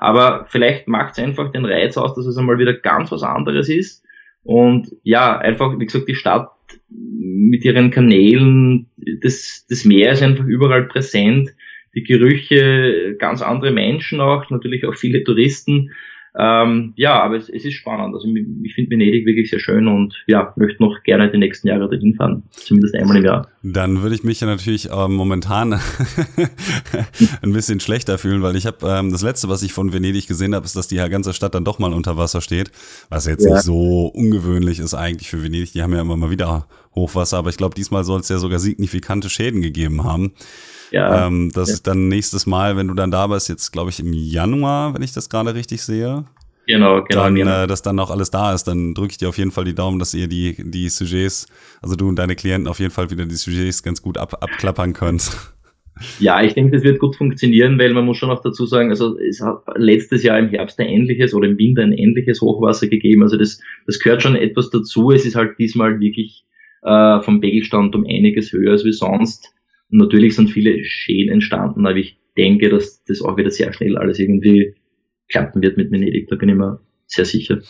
S2: Aber vielleicht macht es einfach den Reiz aus, dass es einmal wieder ganz was anderes ist. Und ja, einfach, wie gesagt, die Stadt mit ihren Kanälen, das, das Meer ist einfach überall präsent. Die Gerüche, ganz andere Menschen auch, natürlich auch viele Touristen. Ähm, ja, aber es, es, ist spannend. Also ich finde Venedig wirklich sehr schön und ja, möchte noch gerne die nächsten Jahre dahin fahren. Zumindest einmal im Jahr.
S1: Dann würde ich mich ja natürlich äh, momentan ein bisschen schlechter fühlen, weil ich habe ähm, das letzte, was ich von Venedig gesehen habe, ist, dass die ganze Stadt dann doch mal unter Wasser steht. Was jetzt ja. nicht so ungewöhnlich ist eigentlich für Venedig. Die haben ja immer mal wieder Hochwasser, aber ich glaube, diesmal soll es ja sogar signifikante Schäden gegeben haben. Ja, ähm, das ja. ist dann nächstes Mal, wenn du dann da bist, jetzt glaube ich im Januar, wenn ich das gerade richtig sehe.
S2: Genau, genau.
S1: Dann, genau. Äh, dass dann auch alles da ist, dann drücke ich dir auf jeden Fall die Daumen, dass ihr die, die Sujets, also du und deine Klienten auf jeden Fall wieder die Sujets ganz gut ab, abklappern könnt.
S2: Ja, ich denke, das wird gut funktionieren, weil man muss schon auch dazu sagen, also es hat letztes Jahr im Herbst ein ähnliches oder im Winter ein ähnliches Hochwasser gegeben. Also das, das gehört schon etwas dazu. Es ist halt diesmal wirklich äh, vom Pegelstand um einiges höher als wie sonst. Und natürlich sind viele Schäden entstanden, aber ich denke, dass das auch wieder sehr schnell alles irgendwie klappen wird mit Venedig. Da bin ich mir sehr sicher.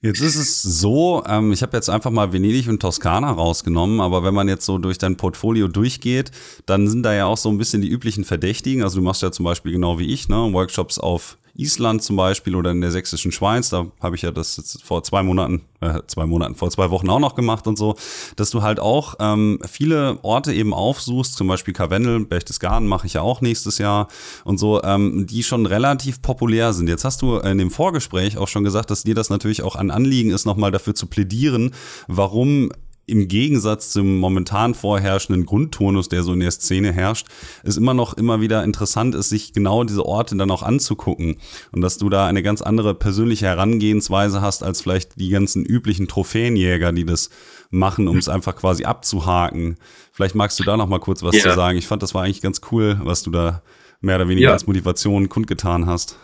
S1: Jetzt ist es so, ähm, ich habe jetzt einfach mal Venedig und Toskana rausgenommen, aber wenn man jetzt so durch dein Portfolio durchgeht, dann sind da ja auch so ein bisschen die üblichen Verdächtigen. Also du machst ja zum Beispiel genau wie ich, ne, Workshops auf Island zum Beispiel oder in der sächsischen Schweiz, da habe ich ja das jetzt vor zwei Monaten, äh, zwei Monaten, vor zwei Wochen auch noch gemacht und so, dass du halt auch ähm, viele Orte eben aufsuchst, zum Beispiel Karwendel, Berchtesgaden mache ich ja auch nächstes Jahr und so, ähm, die schon relativ populär sind. Jetzt hast du in dem Vorgespräch auch schon gesagt, dass dir das natürlich auch ein Anliegen ist, nochmal dafür zu plädieren, warum im Gegensatz zum momentan vorherrschenden Grundtonus, der so in der Szene herrscht, es immer noch immer wieder interessant ist, sich genau diese Orte dann auch anzugucken und dass du da eine ganz andere persönliche Herangehensweise hast als vielleicht die ganzen üblichen Trophäenjäger, die das machen, um es einfach quasi abzuhaken. Vielleicht magst du da noch mal kurz was ja. zu sagen. Ich fand, das war eigentlich ganz cool, was du da mehr oder weniger ja. als Motivation kundgetan hast.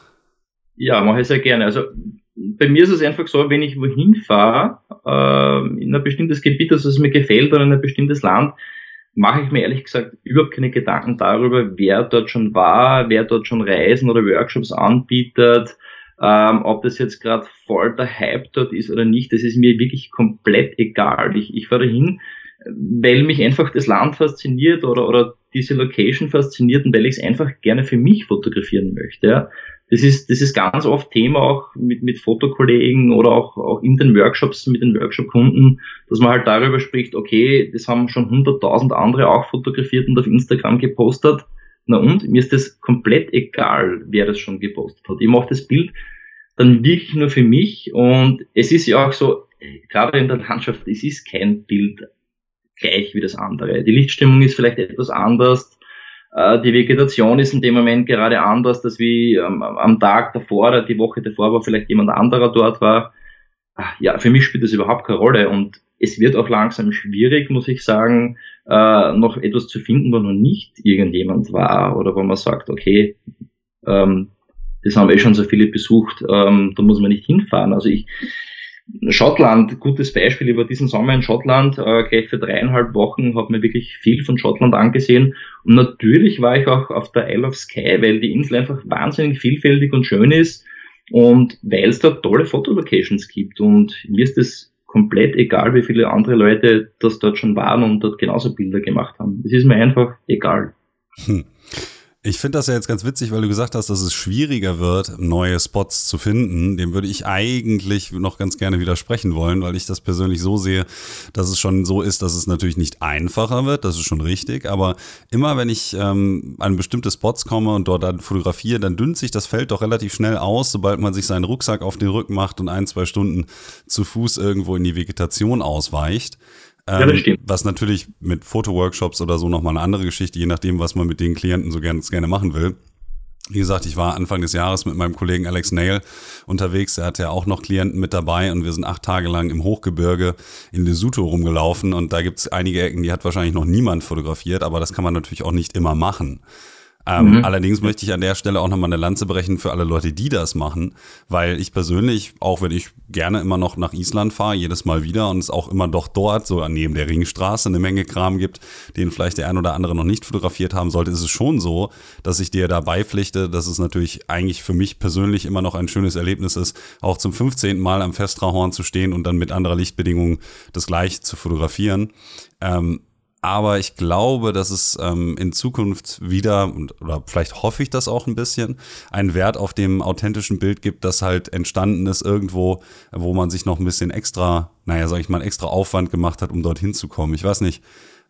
S2: Ja, mache ich sehr gerne. Also bei mir ist es einfach so, wenn ich wohin fahre, äh, in ein bestimmtes Gebiet, das es mir gefällt oder in ein bestimmtes Land, mache ich mir ehrlich gesagt überhaupt keine Gedanken darüber, wer dort schon war, wer dort schon Reisen oder Workshops anbietet, ähm, ob das jetzt gerade voll der Hype dort ist oder nicht. Das ist mir wirklich komplett egal. Ich, ich fahre hin, weil mich einfach das Land fasziniert oder, oder diese Location fasziniert und weil ich es einfach gerne für mich fotografieren möchte. Ja. Das ist, das ist ganz oft Thema auch mit, mit Fotokollegen oder auch, auch in den Workshops mit den Workshop-Kunden, dass man halt darüber spricht, okay, das haben schon hunderttausend andere auch fotografiert und auf Instagram gepostet. Na und? Mir ist das komplett egal, wer das schon gepostet hat. Ich mache das Bild dann wirklich nur für mich und es ist ja auch so, gerade in der Landschaft, es ist kein Bild gleich wie das andere. Die Lichtstimmung ist vielleicht etwas anders, äh, die Vegetation ist in dem Moment gerade anders, als wie am Tag davor oder die Woche davor, wo vielleicht jemand anderer dort war. Ah, ja, für mich spielt das überhaupt keine Rolle und es wird auch langsam schwierig, muss ich sagen, äh, noch etwas zu finden, wo noch nicht irgendjemand war oder wo man sagt, okay, ähm, das haben eh schon so viele besucht, ähm, da muss man nicht hinfahren. Also ich, Schottland, gutes Beispiel, über diesen Sommer in Schottland, äh, gleich für dreieinhalb Wochen, habe mir wirklich viel von Schottland angesehen. Und natürlich war ich auch auf der Isle of Skye, weil die Insel einfach wahnsinnig vielfältig und schön ist und weil es da tolle Fotolocations gibt. Und mir ist es komplett egal, wie viele andere Leute das dort schon waren und dort genauso Bilder gemacht haben. Es ist mir einfach egal. Hm.
S1: Ich finde das ja jetzt ganz witzig, weil du gesagt hast, dass es schwieriger wird, neue Spots zu finden. Dem würde ich eigentlich noch ganz gerne widersprechen wollen, weil ich das persönlich so sehe, dass es schon so ist, dass es natürlich nicht einfacher wird. Das ist schon richtig. Aber immer wenn ich ähm, an bestimmte Spots komme und dort dann fotografiere, dann dünnt sich das Feld doch relativ schnell aus, sobald man sich seinen Rucksack auf den Rücken macht und ein, zwei Stunden zu Fuß irgendwo in die Vegetation ausweicht. Ähm, ja, das stimmt. Was natürlich mit Fotoworkshops oder so nochmal eine andere Geschichte, je nachdem, was man mit den Klienten so gerne, gerne machen will. Wie gesagt, ich war Anfang des Jahres mit meinem Kollegen Alex Nail unterwegs. Er hatte ja auch noch Klienten mit dabei und wir sind acht Tage lang im Hochgebirge in Lesotho rumgelaufen und da gibt es einige Ecken, die hat wahrscheinlich noch niemand fotografiert, aber das kann man natürlich auch nicht immer machen. Ähm, mhm. Allerdings möchte ich an der Stelle auch nochmal eine Lanze brechen für alle Leute, die das machen, weil ich persönlich, auch wenn ich gerne immer noch nach Island fahre, jedes Mal wieder und es auch immer doch dort, so neben der Ringstraße, eine Menge Kram gibt, den vielleicht der ein oder andere noch nicht fotografiert haben sollte, ist es schon so, dass ich dir da beipflichte, dass es natürlich eigentlich für mich persönlich immer noch ein schönes Erlebnis ist, auch zum 15. Mal am Festrahorn zu stehen und dann mit anderer Lichtbedingungen das gleiche zu fotografieren. Ähm, aber ich glaube, dass es ähm, in Zukunft wieder, oder vielleicht hoffe ich das auch ein bisschen, einen Wert auf dem authentischen Bild gibt, das halt entstanden ist irgendwo, wo man sich noch ein bisschen extra, naja, sag ich mal, extra Aufwand gemacht hat, um dorthin zu kommen. Ich weiß nicht.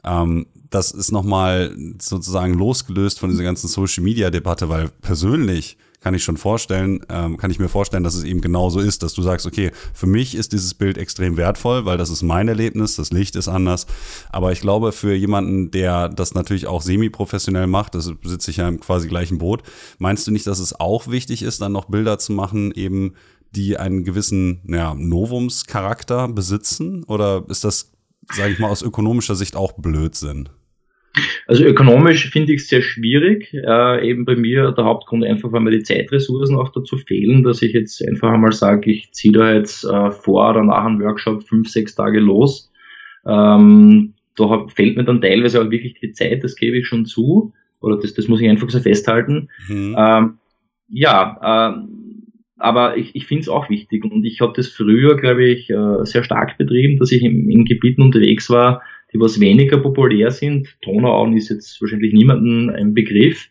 S1: Ähm, das ist nochmal sozusagen losgelöst von dieser ganzen Social-Media-Debatte, weil persönlich kann ich schon vorstellen, ähm, kann ich mir vorstellen, dass es eben genauso ist, dass du sagst, okay, für mich ist dieses Bild extrem wertvoll, weil das ist mein Erlebnis, das Licht ist anders. Aber ich glaube, für jemanden, der das natürlich auch semi-professionell macht, das sitze ich ja im quasi gleichen Boot, meinst du nicht, dass es auch wichtig ist, dann noch Bilder zu machen, eben die einen gewissen ja, Novumscharakter besitzen? Oder ist das, sage ich mal, aus ökonomischer Sicht auch Blödsinn?
S2: Also ökonomisch finde ich es sehr schwierig. Äh, eben bei mir der Hauptgrund einfach, weil mir die Zeitressourcen auch dazu fehlen, dass ich jetzt einfach einmal sage, ich ziehe da jetzt äh, vor oder nach einem Workshop fünf, sechs Tage los. Ähm, da fehlt mir dann teilweise auch wirklich die Zeit, das gebe ich schon zu. Oder das, das muss ich einfach so festhalten. Mhm. Ähm, ja, äh, aber ich, ich finde es auch wichtig und ich habe das früher, glaube ich, äh, sehr stark betrieben, dass ich in, in Gebieten unterwegs war, die was weniger populär sind. Donauauen ist jetzt wahrscheinlich niemandem ein Begriff.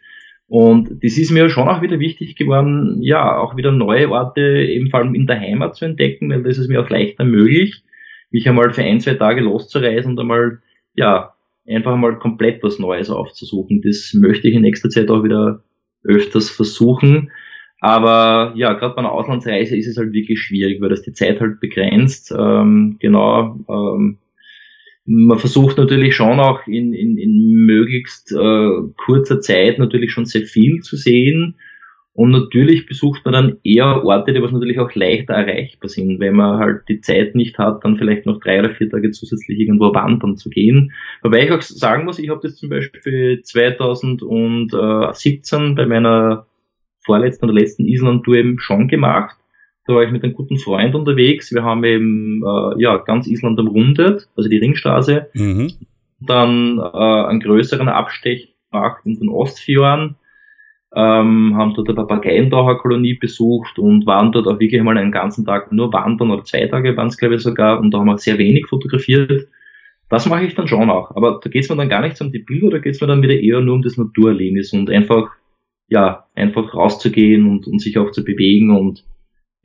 S2: Und das ist mir schon auch wieder wichtig geworden, ja, auch wieder neue Orte eben vor allem in der Heimat zu entdecken, weil das ist mir auch leichter möglich, mich einmal für ein, zwei Tage loszureisen und einmal, ja, einfach mal komplett was Neues aufzusuchen. Das möchte ich in nächster Zeit auch wieder öfters versuchen. Aber ja, gerade bei einer Auslandsreise ist es halt wirklich schwierig, weil das die Zeit halt begrenzt. Ähm, genau, ähm, man versucht natürlich schon auch in, in, in möglichst äh, kurzer Zeit natürlich schon sehr viel zu sehen. Und natürlich besucht man dann eher Orte, die was natürlich auch leichter erreichbar sind. Wenn man halt die Zeit nicht hat, dann vielleicht noch drei oder vier Tage zusätzlich irgendwo wandern zu gehen. Wobei ich auch sagen muss, ich habe das zum Beispiel 2017 bei meiner vorletzten oder letzten Island-Tour eben schon gemacht. Da war ich mit einem guten Freund unterwegs. Wir haben eben äh, ja, ganz Island umrundet, also die Ringstraße. Mhm. Dann äh, einen größeren Abstech gemacht in den Ostfjorden. Ähm, haben dort eine Papageientaucherkolonie besucht und waren dort auch wirklich einmal einen ganzen Tag nur wandern oder zwei Tage waren es glaube ich sogar und da haben wir sehr wenig fotografiert. Das mache ich dann schon auch. Aber da geht es mir dann gar nicht um die Bilder, da geht es mir dann wieder eher nur um das Naturerlebnis und einfach ja, einfach rauszugehen und, und sich auch zu bewegen und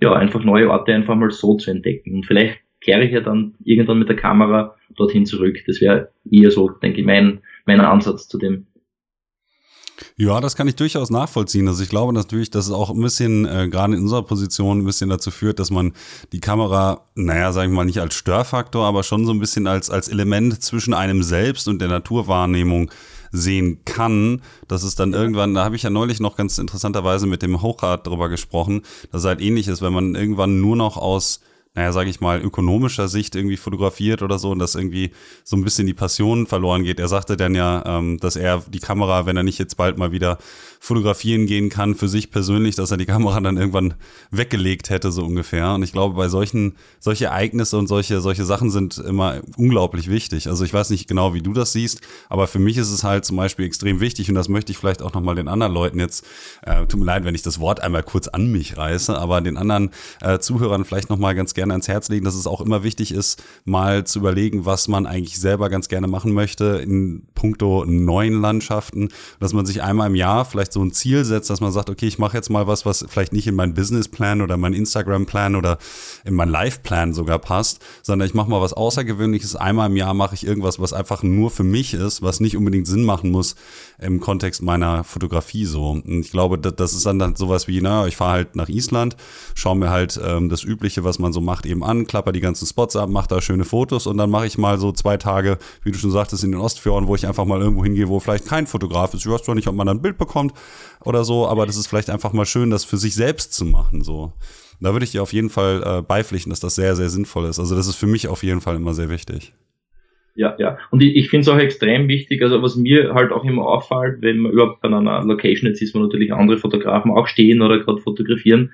S2: ja, einfach neue Orte einfach mal so zu entdecken. Und vielleicht kehre ich ja dann irgendwann mit der Kamera dorthin zurück. Das wäre eher so, denke ich, mein, mein Ansatz zu dem.
S1: Ja, das kann ich durchaus nachvollziehen. Also ich glaube natürlich, dass es auch ein bisschen, äh, gerade in unserer Position, ein bisschen dazu führt, dass man die Kamera, naja, sag ich mal, nicht als Störfaktor, aber schon so ein bisschen als, als Element zwischen einem selbst und der Naturwahrnehmung sehen kann. Das ist dann irgendwann, da habe ich ja neulich noch ganz interessanterweise mit dem Hochrad drüber gesprochen, dass es halt ähnlich ist, wenn man irgendwann nur noch aus naja, sage ich mal, ökonomischer Sicht irgendwie fotografiert oder so und dass irgendwie so ein bisschen die Passion verloren geht. Er sagte dann ja, ähm, dass er die Kamera, wenn er nicht jetzt bald mal wieder fotografieren gehen kann für sich persönlich, dass er die Kamera dann irgendwann weggelegt hätte, so ungefähr. Und ich glaube, bei solchen, solche Ereignisse und solche, solche Sachen sind immer unglaublich wichtig. Also ich weiß nicht genau, wie du das siehst, aber für mich ist es halt zum Beispiel extrem wichtig und das möchte ich vielleicht auch nochmal den anderen Leuten jetzt, äh, tut mir leid, wenn ich das Wort einmal kurz an mich reiße, aber den anderen äh, Zuhörern vielleicht nochmal ganz gerne ans Herz legen, dass es auch immer wichtig ist, mal zu überlegen, was man eigentlich selber ganz gerne machen möchte in puncto neuen Landschaften, dass man sich einmal im Jahr vielleicht so ein Ziel setzt, dass man sagt, okay, ich mache jetzt mal was, was vielleicht nicht in meinen Businessplan oder meinen Instagram-Plan oder in meinen Life-Plan sogar passt, sondern ich mache mal was Außergewöhnliches. Einmal im Jahr mache ich irgendwas, was einfach nur für mich ist, was nicht unbedingt Sinn machen muss im Kontext meiner Fotografie so. Und ich glaube, das ist dann, dann sowas wie, na, ich fahre halt nach Island, schaue mir halt ähm, das Übliche, was man so macht, eben an, klapper die ganzen Spots ab, mache da schöne Fotos und dann mache ich mal so zwei Tage, wie du schon sagtest, in den Ostfjorden, wo ich einfach mal irgendwo hingehe, wo vielleicht kein Fotograf ist. Ich weiß zwar nicht, ob man ein Bild bekommt, oder so, aber das ist vielleicht einfach mal schön, das für sich selbst zu machen. So. Da würde ich dir auf jeden Fall äh, beipflichten, dass das sehr, sehr sinnvoll ist. Also das ist für mich auf jeden Fall immer sehr wichtig.
S2: Ja, ja. Und ich, ich finde es auch extrem wichtig, also was mir halt auch immer auffällt, wenn man überhaupt bei einer Location, jetzt sieht man natürlich andere Fotografen auch stehen oder gerade fotografieren,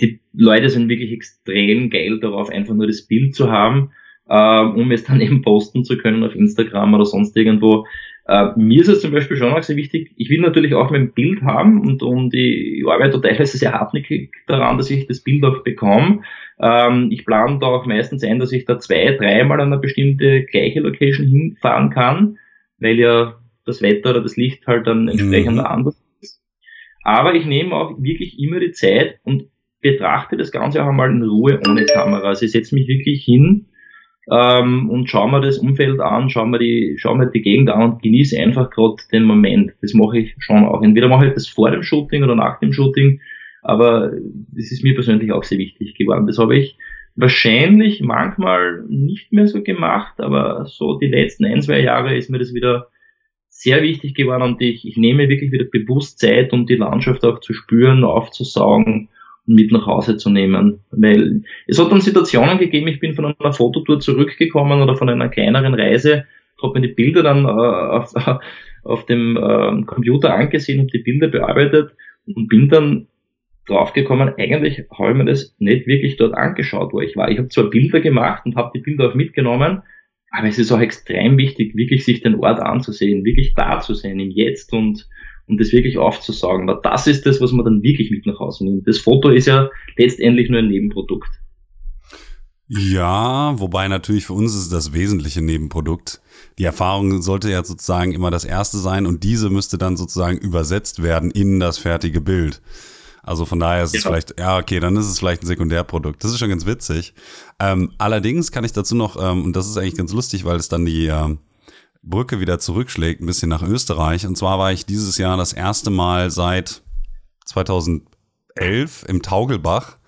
S2: die Leute sind wirklich extrem geil darauf, einfach nur das Bild zu haben, äh, um es dann eben posten zu können auf Instagram oder sonst irgendwo. Äh, mir ist es zum Beispiel schon auch sehr wichtig, ich will natürlich auch mein Bild haben und, und ich arbeite teilweise sehr hartnäckig daran, dass ich das Bild auch bekomme. Ähm, ich plane da auch meistens ein, dass ich da zwei, dreimal an eine bestimmte gleiche Location hinfahren kann, weil ja das Wetter oder das Licht halt dann entsprechend mhm. anders ist. Aber ich nehme auch wirklich immer die Zeit und betrachte das Ganze auch einmal in Ruhe ohne Kamera. Also ich setze mich wirklich hin ähm, und schau mir das Umfeld an, schau mir die, schau mir die Gegend an und genieße einfach gerade den Moment. Das mache ich schon auch. Entweder mache ich das vor dem Shooting oder nach dem Shooting, aber das ist mir persönlich auch sehr wichtig geworden. Das habe ich wahrscheinlich manchmal nicht mehr so gemacht, aber so die letzten ein, zwei Jahre ist mir das wieder sehr wichtig geworden und ich, ich nehme wirklich wieder bewusst Zeit, um die Landschaft auch zu spüren, aufzusaugen mit nach Hause zu nehmen. Weil es hat dann Situationen gegeben, ich bin von einer Fototour zurückgekommen oder von einer kleineren Reise, habe mir die Bilder dann äh, auf, auf dem äh, Computer angesehen und die Bilder bearbeitet und bin dann draufgekommen, eigentlich habe ich mir das nicht wirklich dort angeschaut, wo ich war. Ich habe zwar Bilder gemacht und habe die Bilder auch mitgenommen, aber es ist auch extrem wichtig, wirklich sich den Ort anzusehen, wirklich da zu sein, im Jetzt und um das wirklich aufzusaugen. Weil das ist das, was man dann wirklich mit nach Hause nimmt. Das Foto ist ja letztendlich nur ein Nebenprodukt.
S1: Ja, wobei natürlich für uns ist das wesentliche Nebenprodukt. Die Erfahrung sollte ja sozusagen immer das erste sein und diese müsste dann sozusagen übersetzt werden in das fertige Bild. Also von daher ist ja. es vielleicht, ja, okay, dann ist es vielleicht ein Sekundärprodukt. Das ist schon ganz witzig. Ähm, allerdings kann ich dazu noch, ähm, und das ist eigentlich ganz lustig, weil es dann die, ähm, Brücke wieder zurückschlägt, ein bisschen nach Österreich. Und zwar war ich dieses Jahr das erste Mal seit 2011 im Taugelbach.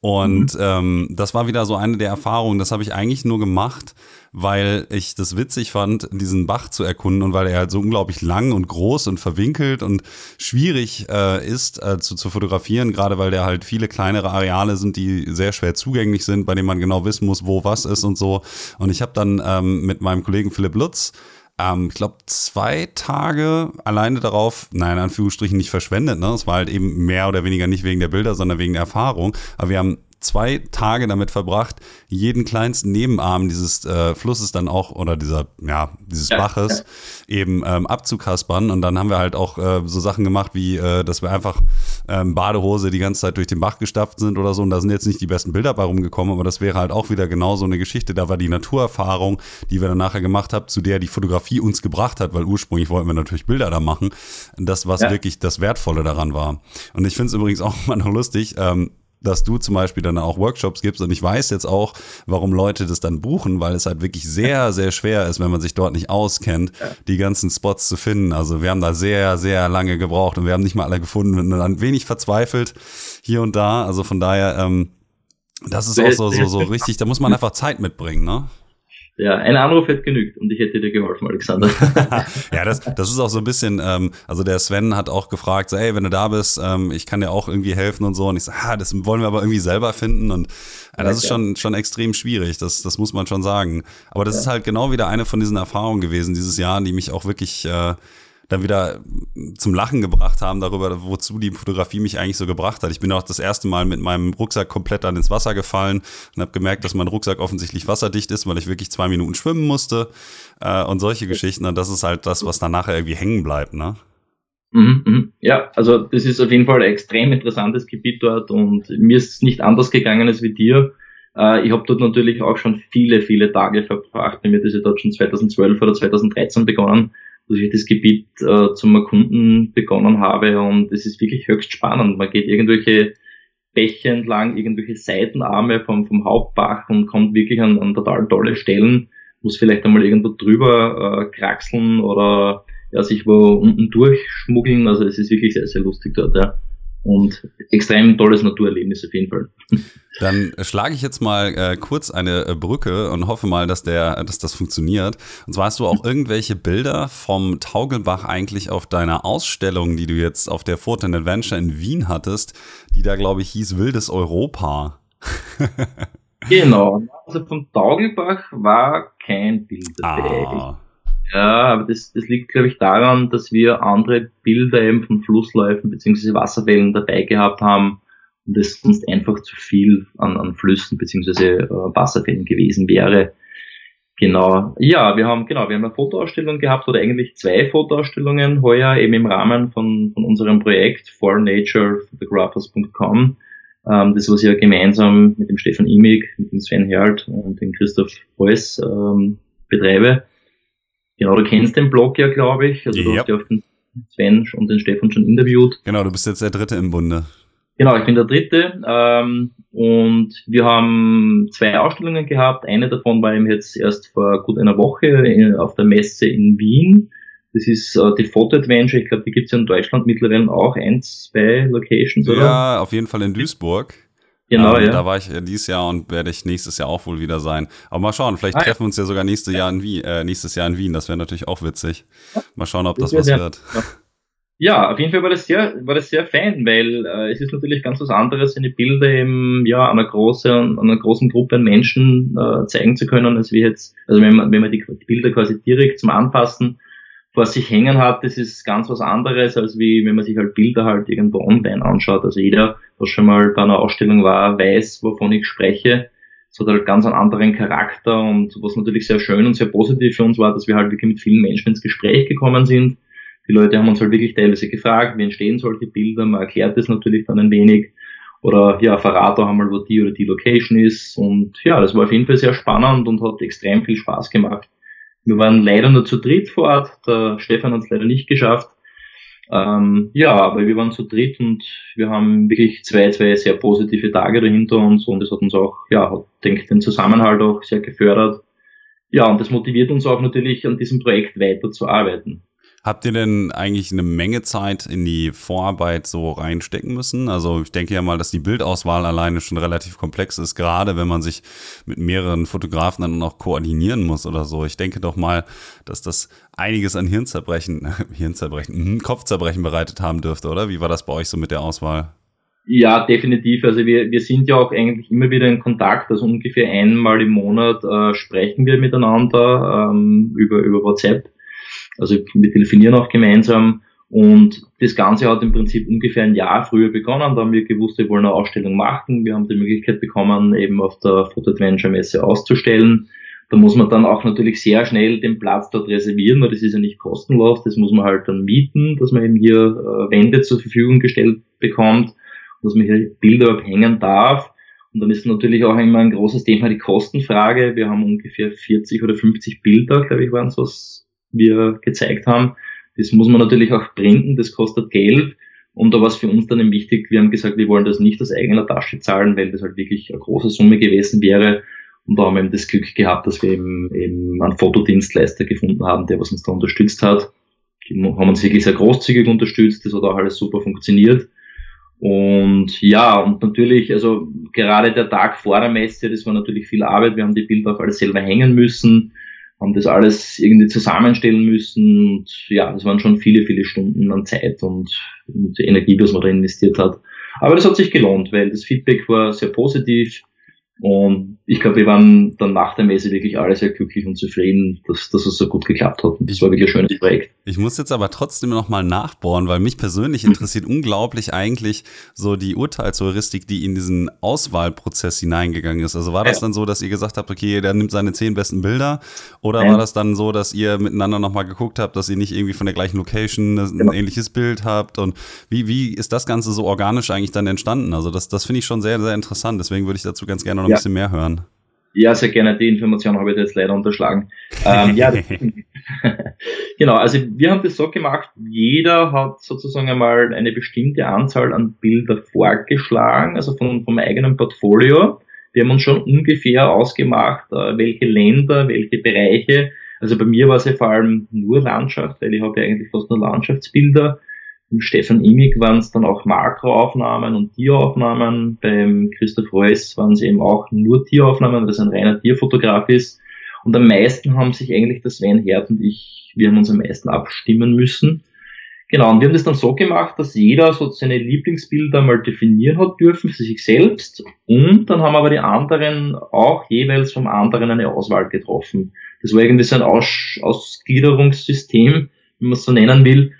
S1: Und mhm. ähm, das war wieder so eine der Erfahrungen, das habe ich eigentlich nur gemacht, weil ich das witzig fand, diesen Bach zu erkunden und weil er halt so unglaublich lang und groß und verwinkelt und schwierig äh, ist äh, zu, zu fotografieren, gerade weil der halt viele kleinere Areale sind, die sehr schwer zugänglich sind, bei denen man genau wissen muss, wo was ist und so. Und ich habe dann ähm, mit meinem Kollegen Philipp Lutz ähm, ich glaube, zwei Tage alleine darauf, nein, in Anführungsstrichen nicht verschwendet. Ne? Es war halt eben mehr oder weniger nicht wegen der Bilder, sondern wegen der Erfahrung. Aber wir haben zwei Tage damit verbracht, jeden kleinsten Nebenarm dieses äh, Flusses dann auch oder dieser ja dieses ja, Baches ja. eben ähm, abzukaspern und dann haben wir halt auch äh, so Sachen gemacht wie äh, dass wir einfach ähm, Badehose die ganze Zeit durch den Bach gestapft sind oder so. Und da sind jetzt nicht die besten Bilder bei rumgekommen, aber das wäre halt auch wieder genau so eine Geschichte. Da war die Naturerfahrung, die wir dann nachher gemacht haben, zu der die Fotografie uns gebracht hat, weil ursprünglich wollten wir natürlich Bilder da machen. Das, was ja. wirklich das Wertvolle daran war. Und ich finde es übrigens auch mal noch lustig, ähm, dass du zum Beispiel dann auch Workshops gibst. Und ich weiß jetzt auch, warum Leute das dann buchen, weil es halt wirklich sehr, sehr schwer ist, wenn man sich dort nicht auskennt, die ganzen Spots zu finden. Also wir haben da sehr, sehr lange gebraucht und wir haben nicht mal alle gefunden und dann wenig verzweifelt hier und da. Also von daher, ähm, das ist auch so, so, so richtig, da muss man einfach Zeit mitbringen, ne?
S2: Ja, ein Anruf hätte genügt und ich hätte dir geholfen, Alexander.
S1: ja, das, das ist auch so ein bisschen, ähm, also der Sven hat auch gefragt, so, ey, wenn du da bist, ähm, ich kann dir auch irgendwie helfen und so. Und ich so, ah, das wollen wir aber irgendwie selber finden. Und ja, das ist schon, schon extrem schwierig, das, das muss man schon sagen. Aber das ja. ist halt genau wieder eine von diesen Erfahrungen gewesen dieses Jahr, die mich auch wirklich äh, dann wieder zum Lachen gebracht haben darüber, wozu die Fotografie mich eigentlich so gebracht hat. Ich bin auch das erste Mal mit meinem Rucksack komplett dann ins Wasser gefallen und habe gemerkt, dass mein Rucksack offensichtlich wasserdicht ist, weil ich wirklich zwei Minuten schwimmen musste äh, und solche Geschichten. Und das ist halt das, was dann nachher irgendwie hängen bleibt, ne?
S2: Mhm, mhm. Ja, also das ist auf jeden Fall ein extrem interessantes Gebiet dort und mir ist es nicht anders gegangen als wie dir. Äh, ich habe dort natürlich auch schon viele, viele Tage verbracht. Bei mir das ja dort schon 2012 oder 2013 begonnen dass ich das Gebiet äh, zum Erkunden begonnen habe und es ist wirklich höchst spannend. Man geht irgendwelche Bäche entlang, irgendwelche Seitenarme vom, vom Hauptbach und kommt wirklich an, an total tolle Stellen, muss vielleicht einmal irgendwo drüber äh, kraxeln oder ja, sich wo unten durchschmuggeln. Also es ist wirklich sehr, sehr lustig dort, ja und extrem tolles Naturerlebnis auf jeden Fall.
S1: Dann schlage ich jetzt mal äh, kurz eine äh, Brücke und hoffe mal, dass der, dass das funktioniert. Und zwar hast du auch irgendwelche Bilder vom Taugelbach eigentlich auf deiner Ausstellung, die du jetzt auf der and Adventure in Wien hattest, die da glaube ich hieß Wildes Europa.
S2: genau. Also vom Taugelbach war kein Bild dabei. Ah. Ja, aber das, das liegt, glaube ich, daran, dass wir andere Bilder eben von Flussläufen bzw. Wasserwellen dabei gehabt haben und es sonst einfach zu viel an, an Flüssen bzw. Äh, Wasserfällen gewesen wäre. Genau. Ja, wir haben, genau, wir haben eine Fotoausstellung gehabt oder eigentlich zwei Fotoausstellungen heuer eben im Rahmen von, von unserem Projekt fornaturephotographers.com. Ähm, das was ich ja gemeinsam mit dem Stefan Imig, mit dem Sven Herlt und dem Christoph Heuss ähm, betreibe. Genau, du kennst den Blog ja, glaube ich. Also du hast ja auch den Sven und den Stefan schon interviewt.
S1: Genau, du bist jetzt der Dritte im Bunde.
S2: Genau, ich bin der Dritte. Ähm, und wir haben zwei Ausstellungen gehabt. Eine davon war eben jetzt erst vor gut einer Woche in, auf der Messe in Wien. Das ist äh, die Photo Adventure. Ich glaube, die gibt es ja in Deutschland mittlerweile auch ein, zwei Locations, oder?
S1: Ja, auf jeden Fall in Duisburg. Genau, ähm, ja. Da war ich dieses Jahr und werde ich nächstes Jahr auch wohl wieder sein. Aber mal schauen, vielleicht ah, treffen wir uns ja sogar nächstes Jahr in Wien. Äh, nächstes Jahr in Wien. Das wäre natürlich auch witzig. Mal schauen, ob das, das was wird.
S2: Ja. auf jeden Fall war das sehr, war das sehr fein, weil äh, es ist natürlich ganz was anderes, seine Bilder eben ja einer großen, einer großen Gruppe an Menschen äh, zeigen zu können, als wir jetzt, also wenn man, wenn man die, die Bilder quasi direkt zum Anpassen vor sich hängen hat, das ist ganz was anderes, als wie wenn man sich halt Bilder halt irgendwo online anschaut. Also jeder, der schon mal bei einer Ausstellung war, weiß, wovon ich spreche. Es hat halt ganz einen anderen Charakter und was natürlich sehr schön und sehr positiv für uns war, dass wir halt wirklich mit vielen Menschen ins Gespräch gekommen sind. Die Leute haben uns halt wirklich teilweise gefragt, wie entstehen solche Bilder, man erklärt das natürlich dann ein wenig. Oder ja, verrat auch einmal, wo die oder die Location ist. Und ja, das war auf jeden Fall sehr spannend und hat extrem viel Spaß gemacht. Wir waren leider nur zu dritt vor Ort. Der Stefan hat es leider nicht geschafft. Ähm, ja, aber wir waren zu dritt und wir haben wirklich zwei, zwei sehr positive Tage dahinter uns und es hat uns auch, ja, denke den Zusammenhalt auch sehr gefördert. Ja, und das motiviert uns auch natürlich an diesem Projekt weiter zu arbeiten.
S1: Habt ihr denn eigentlich eine Menge Zeit in die Vorarbeit so reinstecken müssen? Also ich denke ja mal, dass die Bildauswahl alleine schon relativ komplex ist, gerade wenn man sich mit mehreren Fotografen dann noch koordinieren muss oder so. Ich denke doch mal, dass das einiges an Hirnzerbrechen, Hirnzerbrechen, hm, Kopfzerbrechen bereitet haben dürfte, oder? Wie war das bei euch so mit der Auswahl?
S2: Ja, definitiv. Also wir, wir sind ja auch eigentlich immer wieder in Kontakt. Also ungefähr einmal im Monat äh, sprechen wir miteinander ähm, über, über WhatsApp also wir telefonieren auch gemeinsam und das Ganze hat im Prinzip ungefähr ein Jahr früher begonnen. Da haben wir gewusst, wir wollen eine Ausstellung machen. Wir haben die Möglichkeit bekommen, eben auf der Foto Adventure Messe auszustellen. Da muss man dann auch natürlich sehr schnell den Platz dort reservieren, weil das ist ja nicht kostenlos. Das muss man halt dann mieten, dass man eben hier äh, Wände zur Verfügung gestellt bekommt, dass man hier Bilder abhängen darf. Und dann ist natürlich auch immer ein großes Thema die Kostenfrage. Wir haben ungefähr 40 oder 50 Bilder, glaube ich, waren es, was wir gezeigt haben. Das muss man natürlich auch bringen, das kostet Geld. Und da war es für uns dann eben wichtig, wir haben gesagt, wir wollen das nicht aus eigener Tasche zahlen, weil das halt wirklich eine große Summe gewesen wäre. Und da haben wir eben das Glück gehabt, dass wir eben, eben einen Fotodienstleister gefunden haben, der was uns da unterstützt hat. Die haben uns wirklich sehr großzügig unterstützt, das hat auch alles super funktioniert. Und ja, und natürlich, also gerade der Tag vor der Messe, das war natürlich viel Arbeit. Wir haben die Bilder auch alles selber hängen müssen, haben das alles irgendwie zusammenstellen müssen. Und ja, das waren schon viele, viele Stunden an Zeit und, und Energie, was man da investiert hat. Aber das hat sich gelohnt, weil das Feedback war sehr positiv. Und ich glaube, wir waren dann nach der Messe wirklich alle sehr glücklich und zufrieden, dass, dass es so gut geklappt hat. Und das war wirklich ein schönes Projekt.
S1: Ich muss jetzt aber trotzdem nochmal nachbohren, weil mich persönlich interessiert unglaublich eigentlich so die Urteilsheuristik, die in diesen Auswahlprozess hineingegangen ist. Also war das ja. dann so, dass ihr gesagt habt, okay, der nimmt seine zehn besten Bilder? Oder ja. war das dann so, dass ihr miteinander nochmal geguckt habt, dass ihr nicht irgendwie von der gleichen Location ein ja. ähnliches Bild habt? Und wie, wie ist das Ganze so organisch eigentlich dann entstanden? Also das, das finde ich schon sehr, sehr interessant. Deswegen würde ich dazu ganz gerne noch ein bisschen mehr hören.
S2: Ja, sehr gerne. Die Information habe ich jetzt leider unterschlagen. Ähm, ja, genau. Also wir haben das so gemacht. Jeder hat sozusagen einmal eine bestimmte Anzahl an Bilder vorgeschlagen, also von, vom eigenen Portfolio. Wir haben uns schon ungefähr ausgemacht, äh, welche Länder, welche Bereiche. Also bei mir war es ja vor allem nur Landschaft, weil ich habe ja eigentlich fast nur Landschaftsbilder im Stefan Imig waren es dann auch Makroaufnahmen und Tieraufnahmen. Beim Christoph Reuss waren es eben auch nur Tieraufnahmen, weil das ein reiner Tierfotograf ist. Und am meisten haben sich eigentlich der Sven Herd und ich, wir haben uns am meisten abstimmen müssen. Genau, und wir haben das dann so gemacht, dass jeder so seine Lieblingsbilder mal definieren hat dürfen für sich selbst. Und dann haben aber die anderen auch jeweils vom anderen eine Auswahl getroffen. Das war irgendwie so ein Aus Ausgliederungssystem, wenn man es so nennen will,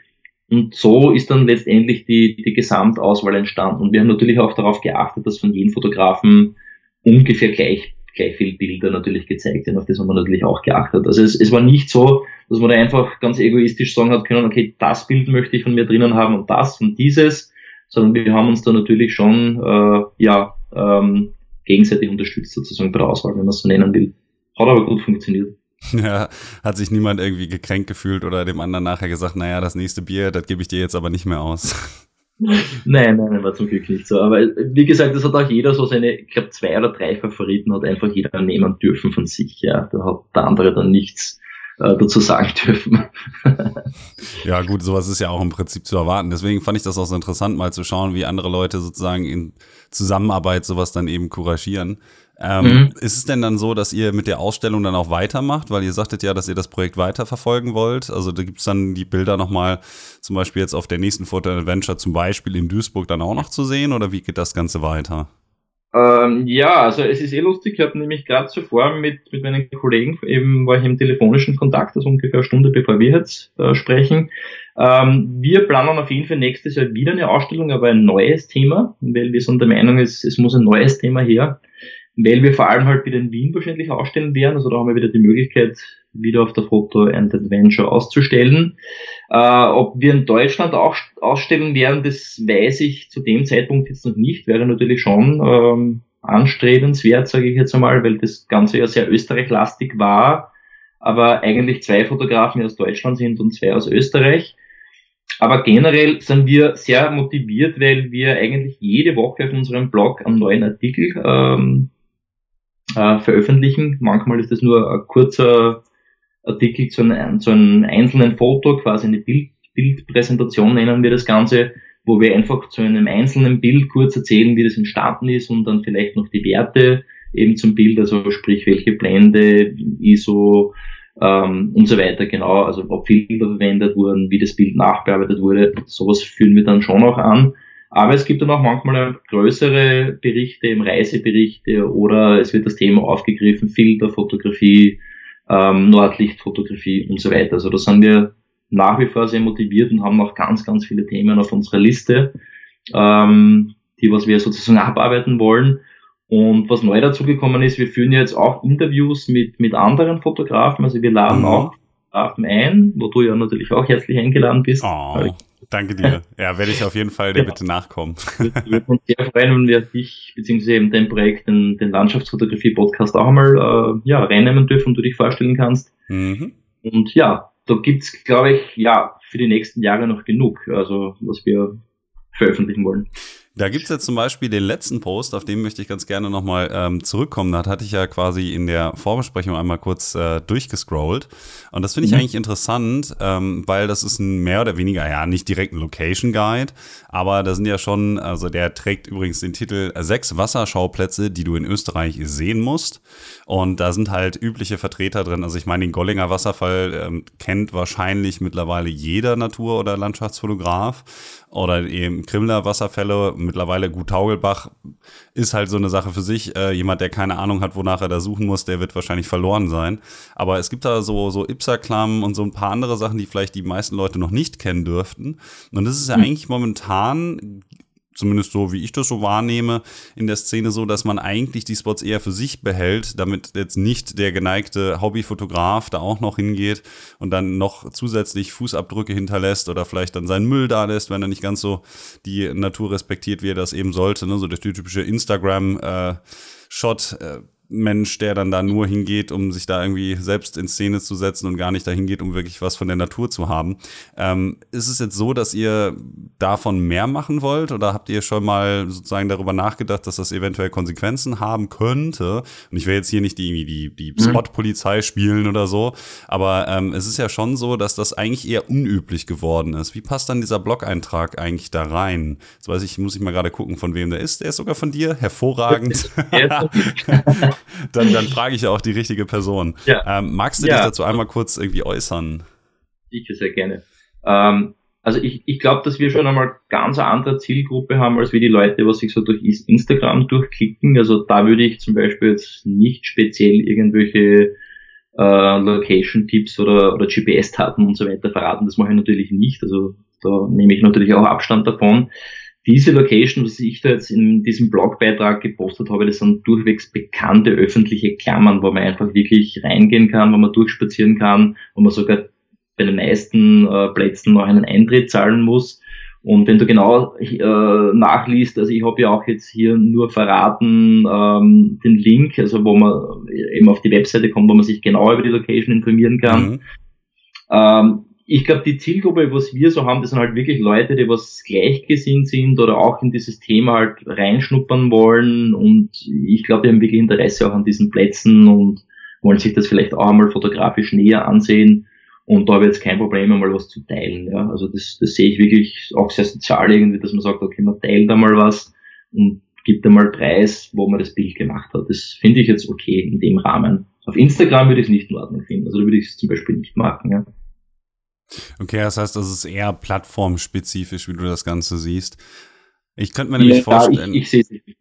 S2: und so ist dann letztendlich die, die Gesamtauswahl entstanden. Und wir haben natürlich auch darauf geachtet, dass von jedem Fotografen ungefähr gleich, gleich viel Bilder natürlich gezeigt werden. Auf das haben wir natürlich auch geachtet. Also es, es war nicht so, dass man da einfach ganz egoistisch sagen hat können, okay, das Bild möchte ich von mir drinnen haben und das und dieses, sondern wir haben uns da natürlich schon äh, ja, ähm, gegenseitig unterstützt sozusagen bei der Auswahl, wenn man es so nennen will. Hat aber gut funktioniert.
S1: Ja, hat sich niemand irgendwie gekränkt gefühlt oder dem anderen nachher gesagt, naja, das nächste Bier, das gebe ich dir jetzt aber nicht mehr aus.
S2: Nein, nein, war zum Glück nicht so. Aber wie gesagt, das hat auch jeder so seine, ich glaube, zwei oder drei Favoriten hat einfach jeder nehmen dürfen von sich. Ja, da hat der andere dann nichts äh, dazu sagen dürfen.
S1: ja, gut, sowas ist ja auch im Prinzip zu erwarten. Deswegen fand ich das auch so interessant, mal zu schauen, wie andere Leute sozusagen in Zusammenarbeit sowas dann eben couragieren. Ähm, mhm. Ist es denn dann so, dass ihr mit der Ausstellung dann auch weitermacht? Weil ihr sagtet ja, dass ihr das Projekt weiterverfolgen wollt. Also da gibt es dann die Bilder nochmal zum Beispiel jetzt auf der nächsten Photo Adventure zum Beispiel in Duisburg dann auch noch zu sehen oder wie geht das Ganze weiter?
S2: Ähm, ja, also es ist eh lustig, ich habe nämlich gerade zuvor mit, mit meinen Kollegen eben war ich im telefonischen Kontakt, also ungefähr eine Stunde bevor wir jetzt äh, sprechen. Ähm, wir planen auf jeden Fall nächstes Jahr wieder eine Ausstellung, aber ein neues Thema, weil wir sind der Meinung, es, es muss ein neues Thema her weil wir vor allem halt wieder in Wien wahrscheinlich ausstellen werden. Also da haben wir wieder die Möglichkeit, wieder auf der Foto and Adventure auszustellen. Äh, ob wir in Deutschland auch ausstellen werden, das weiß ich zu dem Zeitpunkt jetzt noch nicht. Wäre natürlich schon ähm, anstrebenswert, sage ich jetzt einmal, weil das Ganze ja sehr österreichlastig war, aber eigentlich zwei Fotografen aus Deutschland sind und zwei aus Österreich. Aber generell sind wir sehr motiviert, weil wir eigentlich jede Woche auf unserem Blog einen neuen Artikel ähm, äh, veröffentlichen. Manchmal ist es nur ein kurzer Artikel zu einem, zu einem einzelnen Foto, quasi eine Bild, Bildpräsentation nennen wir das Ganze, wo wir einfach zu einem einzelnen Bild kurz erzählen, wie das entstanden ist und dann vielleicht noch die Werte eben zum Bild, also sprich welche Blende, ISO ähm, und so weiter, genau, also ob Filter verwendet wurden, wie das Bild nachbearbeitet wurde, sowas führen wir dann schon auch an. Aber es gibt dann auch manchmal größere Berichte, im Reiseberichte oder es wird das Thema aufgegriffen, Filterfotografie, ähm, Nordlichtfotografie und so weiter. Also da sind wir nach wie vor sehr motiviert und haben noch ganz, ganz viele Themen auf unserer Liste, ähm, die was wir sozusagen abarbeiten wollen. Und was neu dazugekommen ist, wir führen jetzt auch Interviews mit, mit anderen Fotografen. Also wir laden mhm. auch Fotografen ein, wo du ja natürlich auch herzlich eingeladen bist.
S1: Oh, danke dir. Ja, werde ich auf jeden Fall dir ja. bitte nachkommen.
S2: Wir würden uns sehr freuen, wenn wir dich beziehungsweise eben dein Projekt, den, den Landschaftsfotografie-Podcast auch einmal äh, ja, reinnehmen dürfen und du dich vorstellen kannst. Mhm. Und ja, da gibt's, glaube ich, ja, für die nächsten Jahre noch genug, also was wir veröffentlichen wollen.
S1: Da gibt's jetzt zum Beispiel den letzten Post, auf den möchte ich ganz gerne nochmal ähm, zurückkommen. Da hatte ich ja quasi in der Vorbesprechung einmal kurz äh, durchgescrollt. Und das finde ich mhm. eigentlich interessant, ähm, weil das ist ein mehr oder weniger, ja, nicht direkt ein Location Guide, aber da sind ja schon, also der trägt übrigens den Titel Sechs Wasserschauplätze, die du in Österreich sehen musst. Und da sind halt übliche Vertreter drin. Also ich meine, den Gollinger Wasserfall ähm, kennt wahrscheinlich mittlerweile jeder Natur- oder Landschaftsfotograf oder eben Krimmler Wasserfälle, mittlerweile Gut Taugelbach ist halt so eine Sache für sich. Äh, jemand, der keine Ahnung hat, wonach er da suchen muss, der wird wahrscheinlich verloren sein. Aber es gibt da so, so Ipsa-Klamm und so ein paar andere Sachen, die vielleicht die meisten Leute noch nicht kennen dürften. Und das ist ja mhm. eigentlich momentan zumindest so wie ich das so wahrnehme, in der Szene so, dass man eigentlich die Spots eher für sich behält, damit jetzt nicht der geneigte Hobbyfotograf da auch noch hingeht und dann noch zusätzlich Fußabdrücke hinterlässt oder vielleicht dann seinen Müll da lässt, wenn er nicht ganz so die Natur respektiert, wie er das eben sollte. Ne? So der typische Instagram-Shot. Äh, Mensch, der dann da nur hingeht, um sich da irgendwie selbst in Szene zu setzen und gar nicht dahin geht, um wirklich was von der Natur zu haben. Ähm, ist es jetzt so, dass ihr davon mehr machen wollt oder habt ihr schon mal sozusagen darüber nachgedacht, dass das eventuell Konsequenzen haben könnte? Und ich will jetzt hier nicht die, die, die mhm. Spot-Polizei spielen oder so, aber ähm, es ist ja schon so, dass das eigentlich eher unüblich geworden ist. Wie passt dann dieser Blog-Eintrag eigentlich da rein? Jetzt weiß ich, muss ich mal gerade gucken, von wem der ist. Der ist sogar von dir. Hervorragend. dann, dann frage ich ja auch die richtige Person. Ja. Ähm, magst du ja. dich dazu einmal kurz irgendwie äußern?
S2: Ich sehr gerne. Ähm, also ich, ich glaube, dass wir schon einmal ganz eine andere Zielgruppe haben, als wie die Leute, was sich so durch Instagram durchklicken. Also da würde ich zum Beispiel jetzt nicht speziell irgendwelche äh, Location-Tipps oder, oder GPS-Daten und so weiter verraten. Das mache ich natürlich nicht. Also da nehme ich natürlich auch Abstand davon diese Location, was ich da jetzt in diesem Blogbeitrag gepostet habe, das sind durchwegs bekannte öffentliche Klammern, wo man einfach wirklich reingehen kann, wo man durchspazieren kann, wo man sogar bei den meisten äh, Plätzen noch einen Eintritt zahlen muss. Und wenn du genau äh, nachliest, also ich habe ja auch jetzt hier nur verraten ähm, den Link, also wo man eben auf die Webseite kommt, wo man sich genau über die Location informieren kann. Mhm. Ähm, ich glaube, die Zielgruppe, was wir so haben, das sind halt wirklich Leute, die was gleichgesinnt sind oder auch in dieses Thema halt reinschnuppern wollen. Und ich glaube, die haben wirklich Interesse auch an diesen Plätzen und wollen sich das vielleicht auch einmal fotografisch näher ansehen. Und da habe ich jetzt kein Problem, einmal was zu teilen. Ja. Also das, das sehe ich wirklich auch sehr sozial irgendwie, dass man sagt, okay, man teilt da mal was und gibt einmal Preis, wo man das Bild gemacht hat. Das finde ich jetzt okay in dem Rahmen. Auf Instagram würde ich es nicht in Ordnung finden. Also da würde ich es zum Beispiel nicht machen. Ja.
S1: Okay, das heißt, das ist eher plattformspezifisch, wie du das Ganze siehst. Ich könnte mir nämlich ja, vorstellen. Ich, ich sehe es nicht.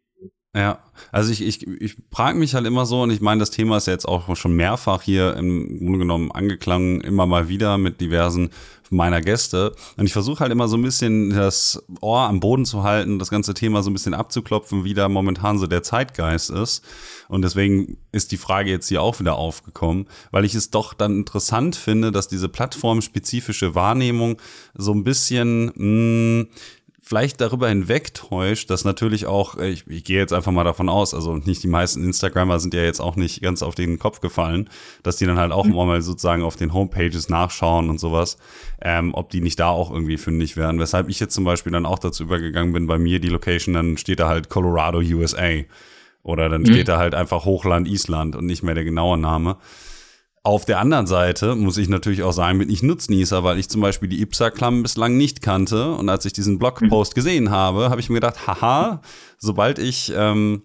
S1: Ja, also ich, ich, ich frage mich halt immer so, und ich meine, das Thema ist ja jetzt auch schon mehrfach hier im Grunde genommen angeklangen, immer mal wieder mit diversen meiner Gäste. Und ich versuche halt immer so ein bisschen das Ohr am Boden zu halten, das ganze Thema so ein bisschen abzuklopfen, wie da momentan so der Zeitgeist ist. Und deswegen ist die Frage jetzt hier auch wieder aufgekommen, weil ich es doch dann interessant finde, dass diese plattformspezifische Wahrnehmung so ein bisschen mh, hm, vielleicht darüber hinwegtäuscht, dass natürlich auch, ich, ich gehe jetzt einfach mal davon aus, also nicht die meisten Instagrammer sind ja jetzt auch nicht ganz auf den Kopf gefallen, dass die dann halt auch mhm. mal sozusagen auf den Homepages nachschauen und sowas, ähm, ob die nicht da auch irgendwie fündig werden. Weshalb ich jetzt zum Beispiel dann auch dazu übergegangen bin, bei mir die Location, dann steht da halt Colorado, USA. Oder dann mhm. steht da halt einfach Hochland, Island und nicht mehr der genaue Name. Auf der anderen Seite muss ich natürlich auch sagen, bin ich Nutznießer, weil ich zum Beispiel die IPSA-Klamm bislang nicht kannte. Und als ich diesen Blogpost mhm. gesehen habe, habe ich mir gedacht, haha, sobald ich ähm,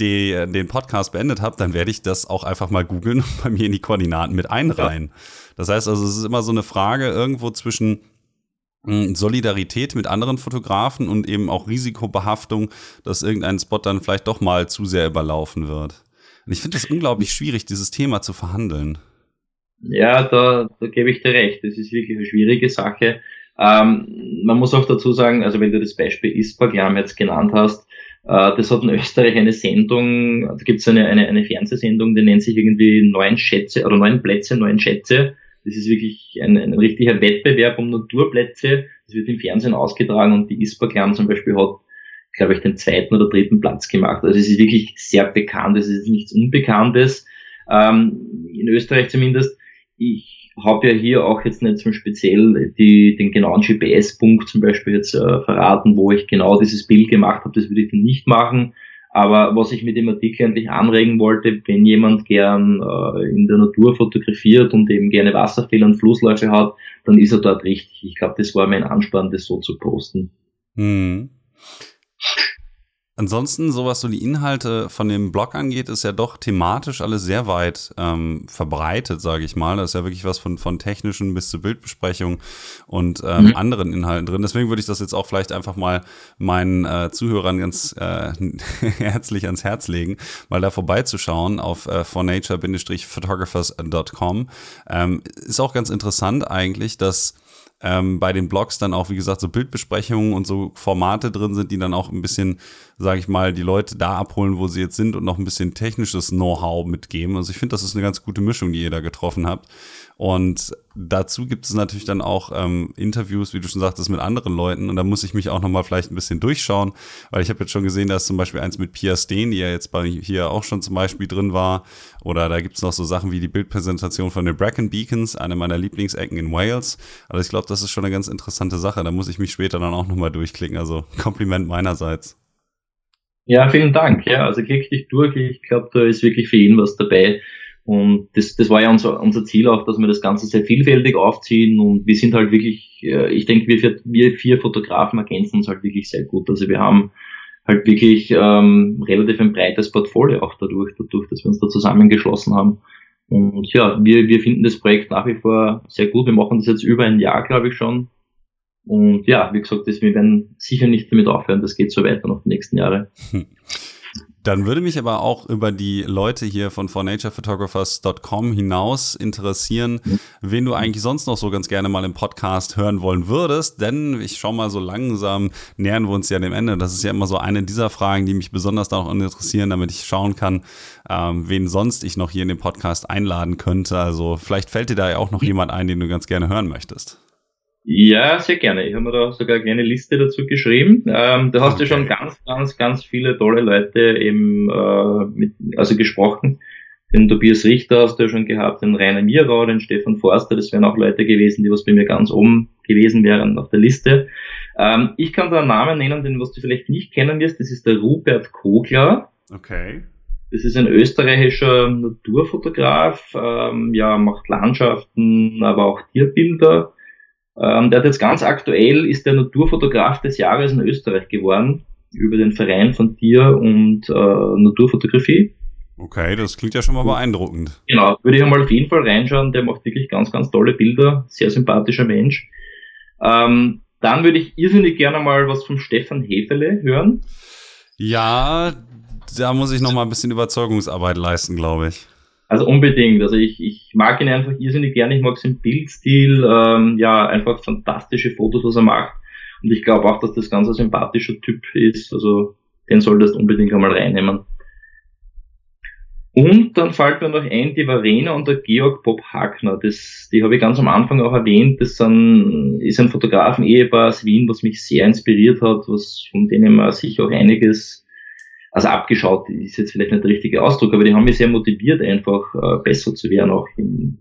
S1: die, den Podcast beendet habe, dann werde ich das auch einfach mal googeln und bei mir in die Koordinaten mit einreihen. Das heißt also, es ist immer so eine Frage irgendwo zwischen hm, Solidarität mit anderen Fotografen und eben auch Risikobehaftung, dass irgendein Spot dann vielleicht doch mal zu sehr überlaufen wird. Und ich finde es unglaublich schwierig, dieses Thema zu verhandeln.
S2: Ja, da, da gebe ich dir recht. Das ist wirklich eine schwierige Sache. Ähm, man muss auch dazu sagen, also wenn du das Beispiel ISPAGLAM jetzt genannt hast, Äh, das hat in Österreich eine Sendung, da gibt es eine, eine, eine Fernsehsendung, die nennt sich irgendwie Neun Schätze oder Neun Plätze, Neun Schätze. Das ist wirklich ein, ein richtiger Wettbewerb um Naturplätze. Das wird im Fernsehen ausgetragen und die ISPA Clan zum Beispiel hat, glaube ich, den zweiten oder dritten Platz gemacht. Also es ist wirklich sehr bekannt, es ist nichts Unbekanntes. Ähm, in Österreich zumindest. Ich habe ja hier auch jetzt nicht zum speziell die, den genauen GPS-Punkt zum Beispiel jetzt äh, verraten, wo ich genau dieses Bild gemacht habe, das würde ich dann nicht machen. Aber was ich mit dem Artikel eigentlich anregen wollte, wenn jemand gern äh, in der Natur fotografiert und eben gerne Wasserfälle und Flussläufe hat, dann ist er dort richtig. Ich glaube, das war mein Ansporn, das so zu posten. Hm.
S1: Ansonsten, so was so die Inhalte von dem Blog angeht, ist ja doch thematisch alles sehr weit ähm, verbreitet, sage ich mal. Da ist ja wirklich was von, von technischen bis zu Bildbesprechung und ähm, mhm. anderen Inhalten drin. Deswegen würde ich das jetzt auch vielleicht einfach mal meinen äh, Zuhörern ganz äh, herzlich ans Herz legen, mal da vorbeizuschauen auf äh, fornature-photographers.com. Ähm, ist auch ganz interessant eigentlich, dass ähm, bei den Blogs dann auch, wie gesagt, so Bildbesprechungen und so Formate drin sind, die dann auch ein bisschen, sage ich mal, die Leute da abholen, wo sie jetzt sind und noch ein bisschen technisches Know-how mitgeben. Also ich finde, das ist eine ganz gute Mischung, die ihr da getroffen habt. Und dazu gibt es natürlich dann auch ähm, Interviews, wie du schon sagtest, mit anderen Leuten. Und da muss ich mich auch nochmal vielleicht ein bisschen durchschauen, weil ich habe jetzt schon gesehen, dass zum Beispiel eins mit Pia Steen, die ja jetzt bei hier auch schon zum Beispiel drin war. Oder da gibt es noch so Sachen wie die Bildpräsentation von den Bracken Beacons, eine meiner Lieblingsecken in Wales. Also ich glaube, das ist schon eine ganz interessante Sache. Da muss ich mich später dann auch nochmal durchklicken. Also Kompliment meinerseits.
S2: Ja, vielen Dank. Ja, also klick dich durch. Ich glaube, da ist wirklich für jeden was dabei. Und das, das war ja unser, unser Ziel auch, dass wir das Ganze sehr vielfältig aufziehen und wir sind halt wirklich, äh, ich denke, wir, vier, wir vier Fotografen ergänzen uns halt wirklich sehr gut. Also wir haben halt wirklich ähm, relativ ein breites Portfolio auch dadurch, dadurch, dass wir uns da zusammengeschlossen haben. Und ja, wir, wir finden das Projekt nach wie vor sehr gut. Wir machen das jetzt über ein Jahr, glaube ich, schon. Und ja, wie gesagt, wir werden sicher nicht damit aufhören. Das geht so weiter noch die nächsten Jahre.
S1: Dann würde mich aber auch über die Leute hier von fornaturephotographers.com hinaus interessieren, wen du eigentlich sonst noch so ganz gerne mal im Podcast hören wollen würdest. Denn ich schau mal so langsam, nähern wir uns ja dem Ende. Das ist ja immer so eine dieser Fragen, die mich besonders da auch interessieren, damit ich schauen kann, ähm, wen sonst ich noch hier in den Podcast einladen könnte. Also vielleicht fällt dir da ja auch noch jemand ein, den du ganz gerne hören möchtest.
S2: Ja, sehr gerne. Ich habe mir da sogar eine kleine Liste dazu geschrieben. Ähm, da hast okay. du schon ganz, ganz, ganz viele tolle Leute eben äh, mit, also gesprochen. Den Tobias Richter hast du ja schon gehabt, den Rainer Mierau, den Stefan Forster, das wären auch Leute gewesen, die was bei mir ganz oben gewesen wären auf der Liste. Ähm, ich kann da einen Namen nennen, den was du vielleicht nicht kennen wirst, das ist der Rupert Kogler.
S1: Okay.
S2: Das ist ein österreichischer Naturfotograf, ähm, ja, macht Landschaften, aber auch Tierbilder ähm, der hat jetzt ganz aktuell, ist der Naturfotograf des Jahres in Österreich geworden, über den Verein von Tier- und äh, Naturfotografie.
S1: Okay, das klingt ja schon mal beeindruckend.
S2: Genau, würde ich einmal auf jeden Fall reinschauen. Der macht wirklich ganz, ganz tolle Bilder. Sehr sympathischer Mensch. Ähm, dann würde ich irrsinnig gerne mal was vom Stefan Hefele hören.
S1: Ja, da muss ich noch mal ein bisschen Überzeugungsarbeit leisten, glaube ich.
S2: Also unbedingt. Also ich, ich mag ihn einfach irrsinnig gerne. Ich mag seinen Bildstil. Ähm, ja, einfach fantastische Fotos, was er macht. Und ich glaube auch, dass das ganz ein sympathischer Typ ist. Also den solltest du unbedingt einmal reinnehmen. Und dann fällt mir noch ein, die Verena und der Georg Bob Hagner. Das, die habe ich ganz am Anfang auch erwähnt. Das sind, ist ein Fotografen-Ehepaar aus Wien, was mich sehr inspiriert hat, was, von denen man sicher auch einiges also abgeschaut ist jetzt vielleicht nicht der richtige Ausdruck, aber die haben mich sehr motiviert, einfach äh, besser zu werden, auch in,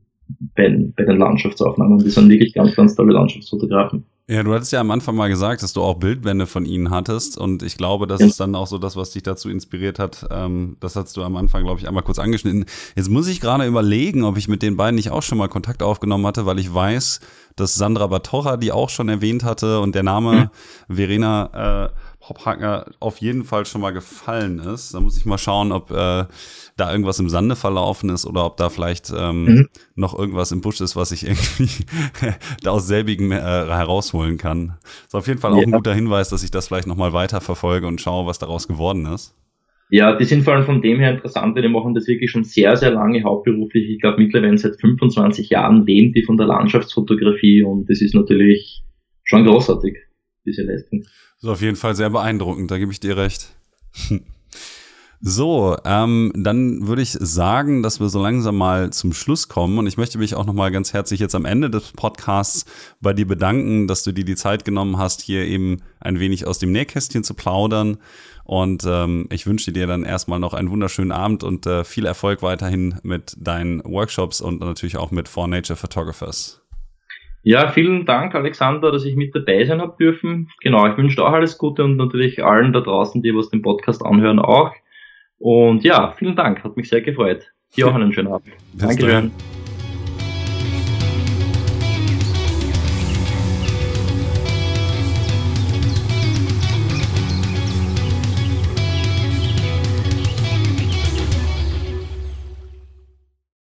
S2: bei, bei den Landschaftsaufnahmen. Die sind wirklich ganz, ganz tolle Landschaftsfotografen.
S1: Ja, du hattest ja am Anfang mal gesagt, dass du auch Bildbände von ihnen hattest und ich glaube, das ja. ist dann auch so das, was dich dazu inspiriert hat. Ähm, das hast du am Anfang, glaube ich, einmal kurz angeschnitten. Jetzt muss ich gerade überlegen, ob ich mit den beiden nicht auch schon mal Kontakt aufgenommen hatte, weil ich weiß, dass Sandra Batorra die auch schon erwähnt hatte und der Name mhm. Verena äh, auf jeden Fall schon mal gefallen ist. Da muss ich mal schauen, ob äh, da irgendwas im Sande verlaufen ist oder ob da vielleicht ähm, mhm. noch irgendwas im Busch ist, was ich irgendwie da aus selbigen äh, herausholen kann. Ist auf jeden Fall auch ja. ein guter Hinweis, dass ich das vielleicht nochmal weiter verfolge und schaue, was daraus geworden ist.
S2: Ja, die sind vor allem von dem her interessant, weil die machen das wirklich schon sehr, sehr lange hauptberuflich. Ich glaube mittlerweile seit 25 Jahren leben die von der Landschaftsfotografie und das ist natürlich schon großartig, diese Leistung.
S1: Ist auf jeden Fall sehr beeindruckend, da gebe ich dir recht. So, ähm, dann würde ich sagen, dass wir so langsam mal zum Schluss kommen. Und ich möchte mich auch nochmal ganz herzlich jetzt am Ende des Podcasts bei dir bedanken, dass du dir die Zeit genommen hast, hier eben ein wenig aus dem Nähkästchen zu plaudern. Und ähm, ich wünsche dir dann erstmal noch einen wunderschönen Abend und äh, viel Erfolg weiterhin mit deinen Workshops und natürlich auch mit For Nature Photographers.
S2: Ja, vielen Dank, Alexander, dass ich mit dabei sein habe dürfen. Genau, ich wünsche auch alles Gute und natürlich allen da draußen, die was den Podcast anhören, auch. Und ja, vielen Dank, hat mich sehr gefreut. Dir auch einen schönen Abend.
S1: Dankeschön.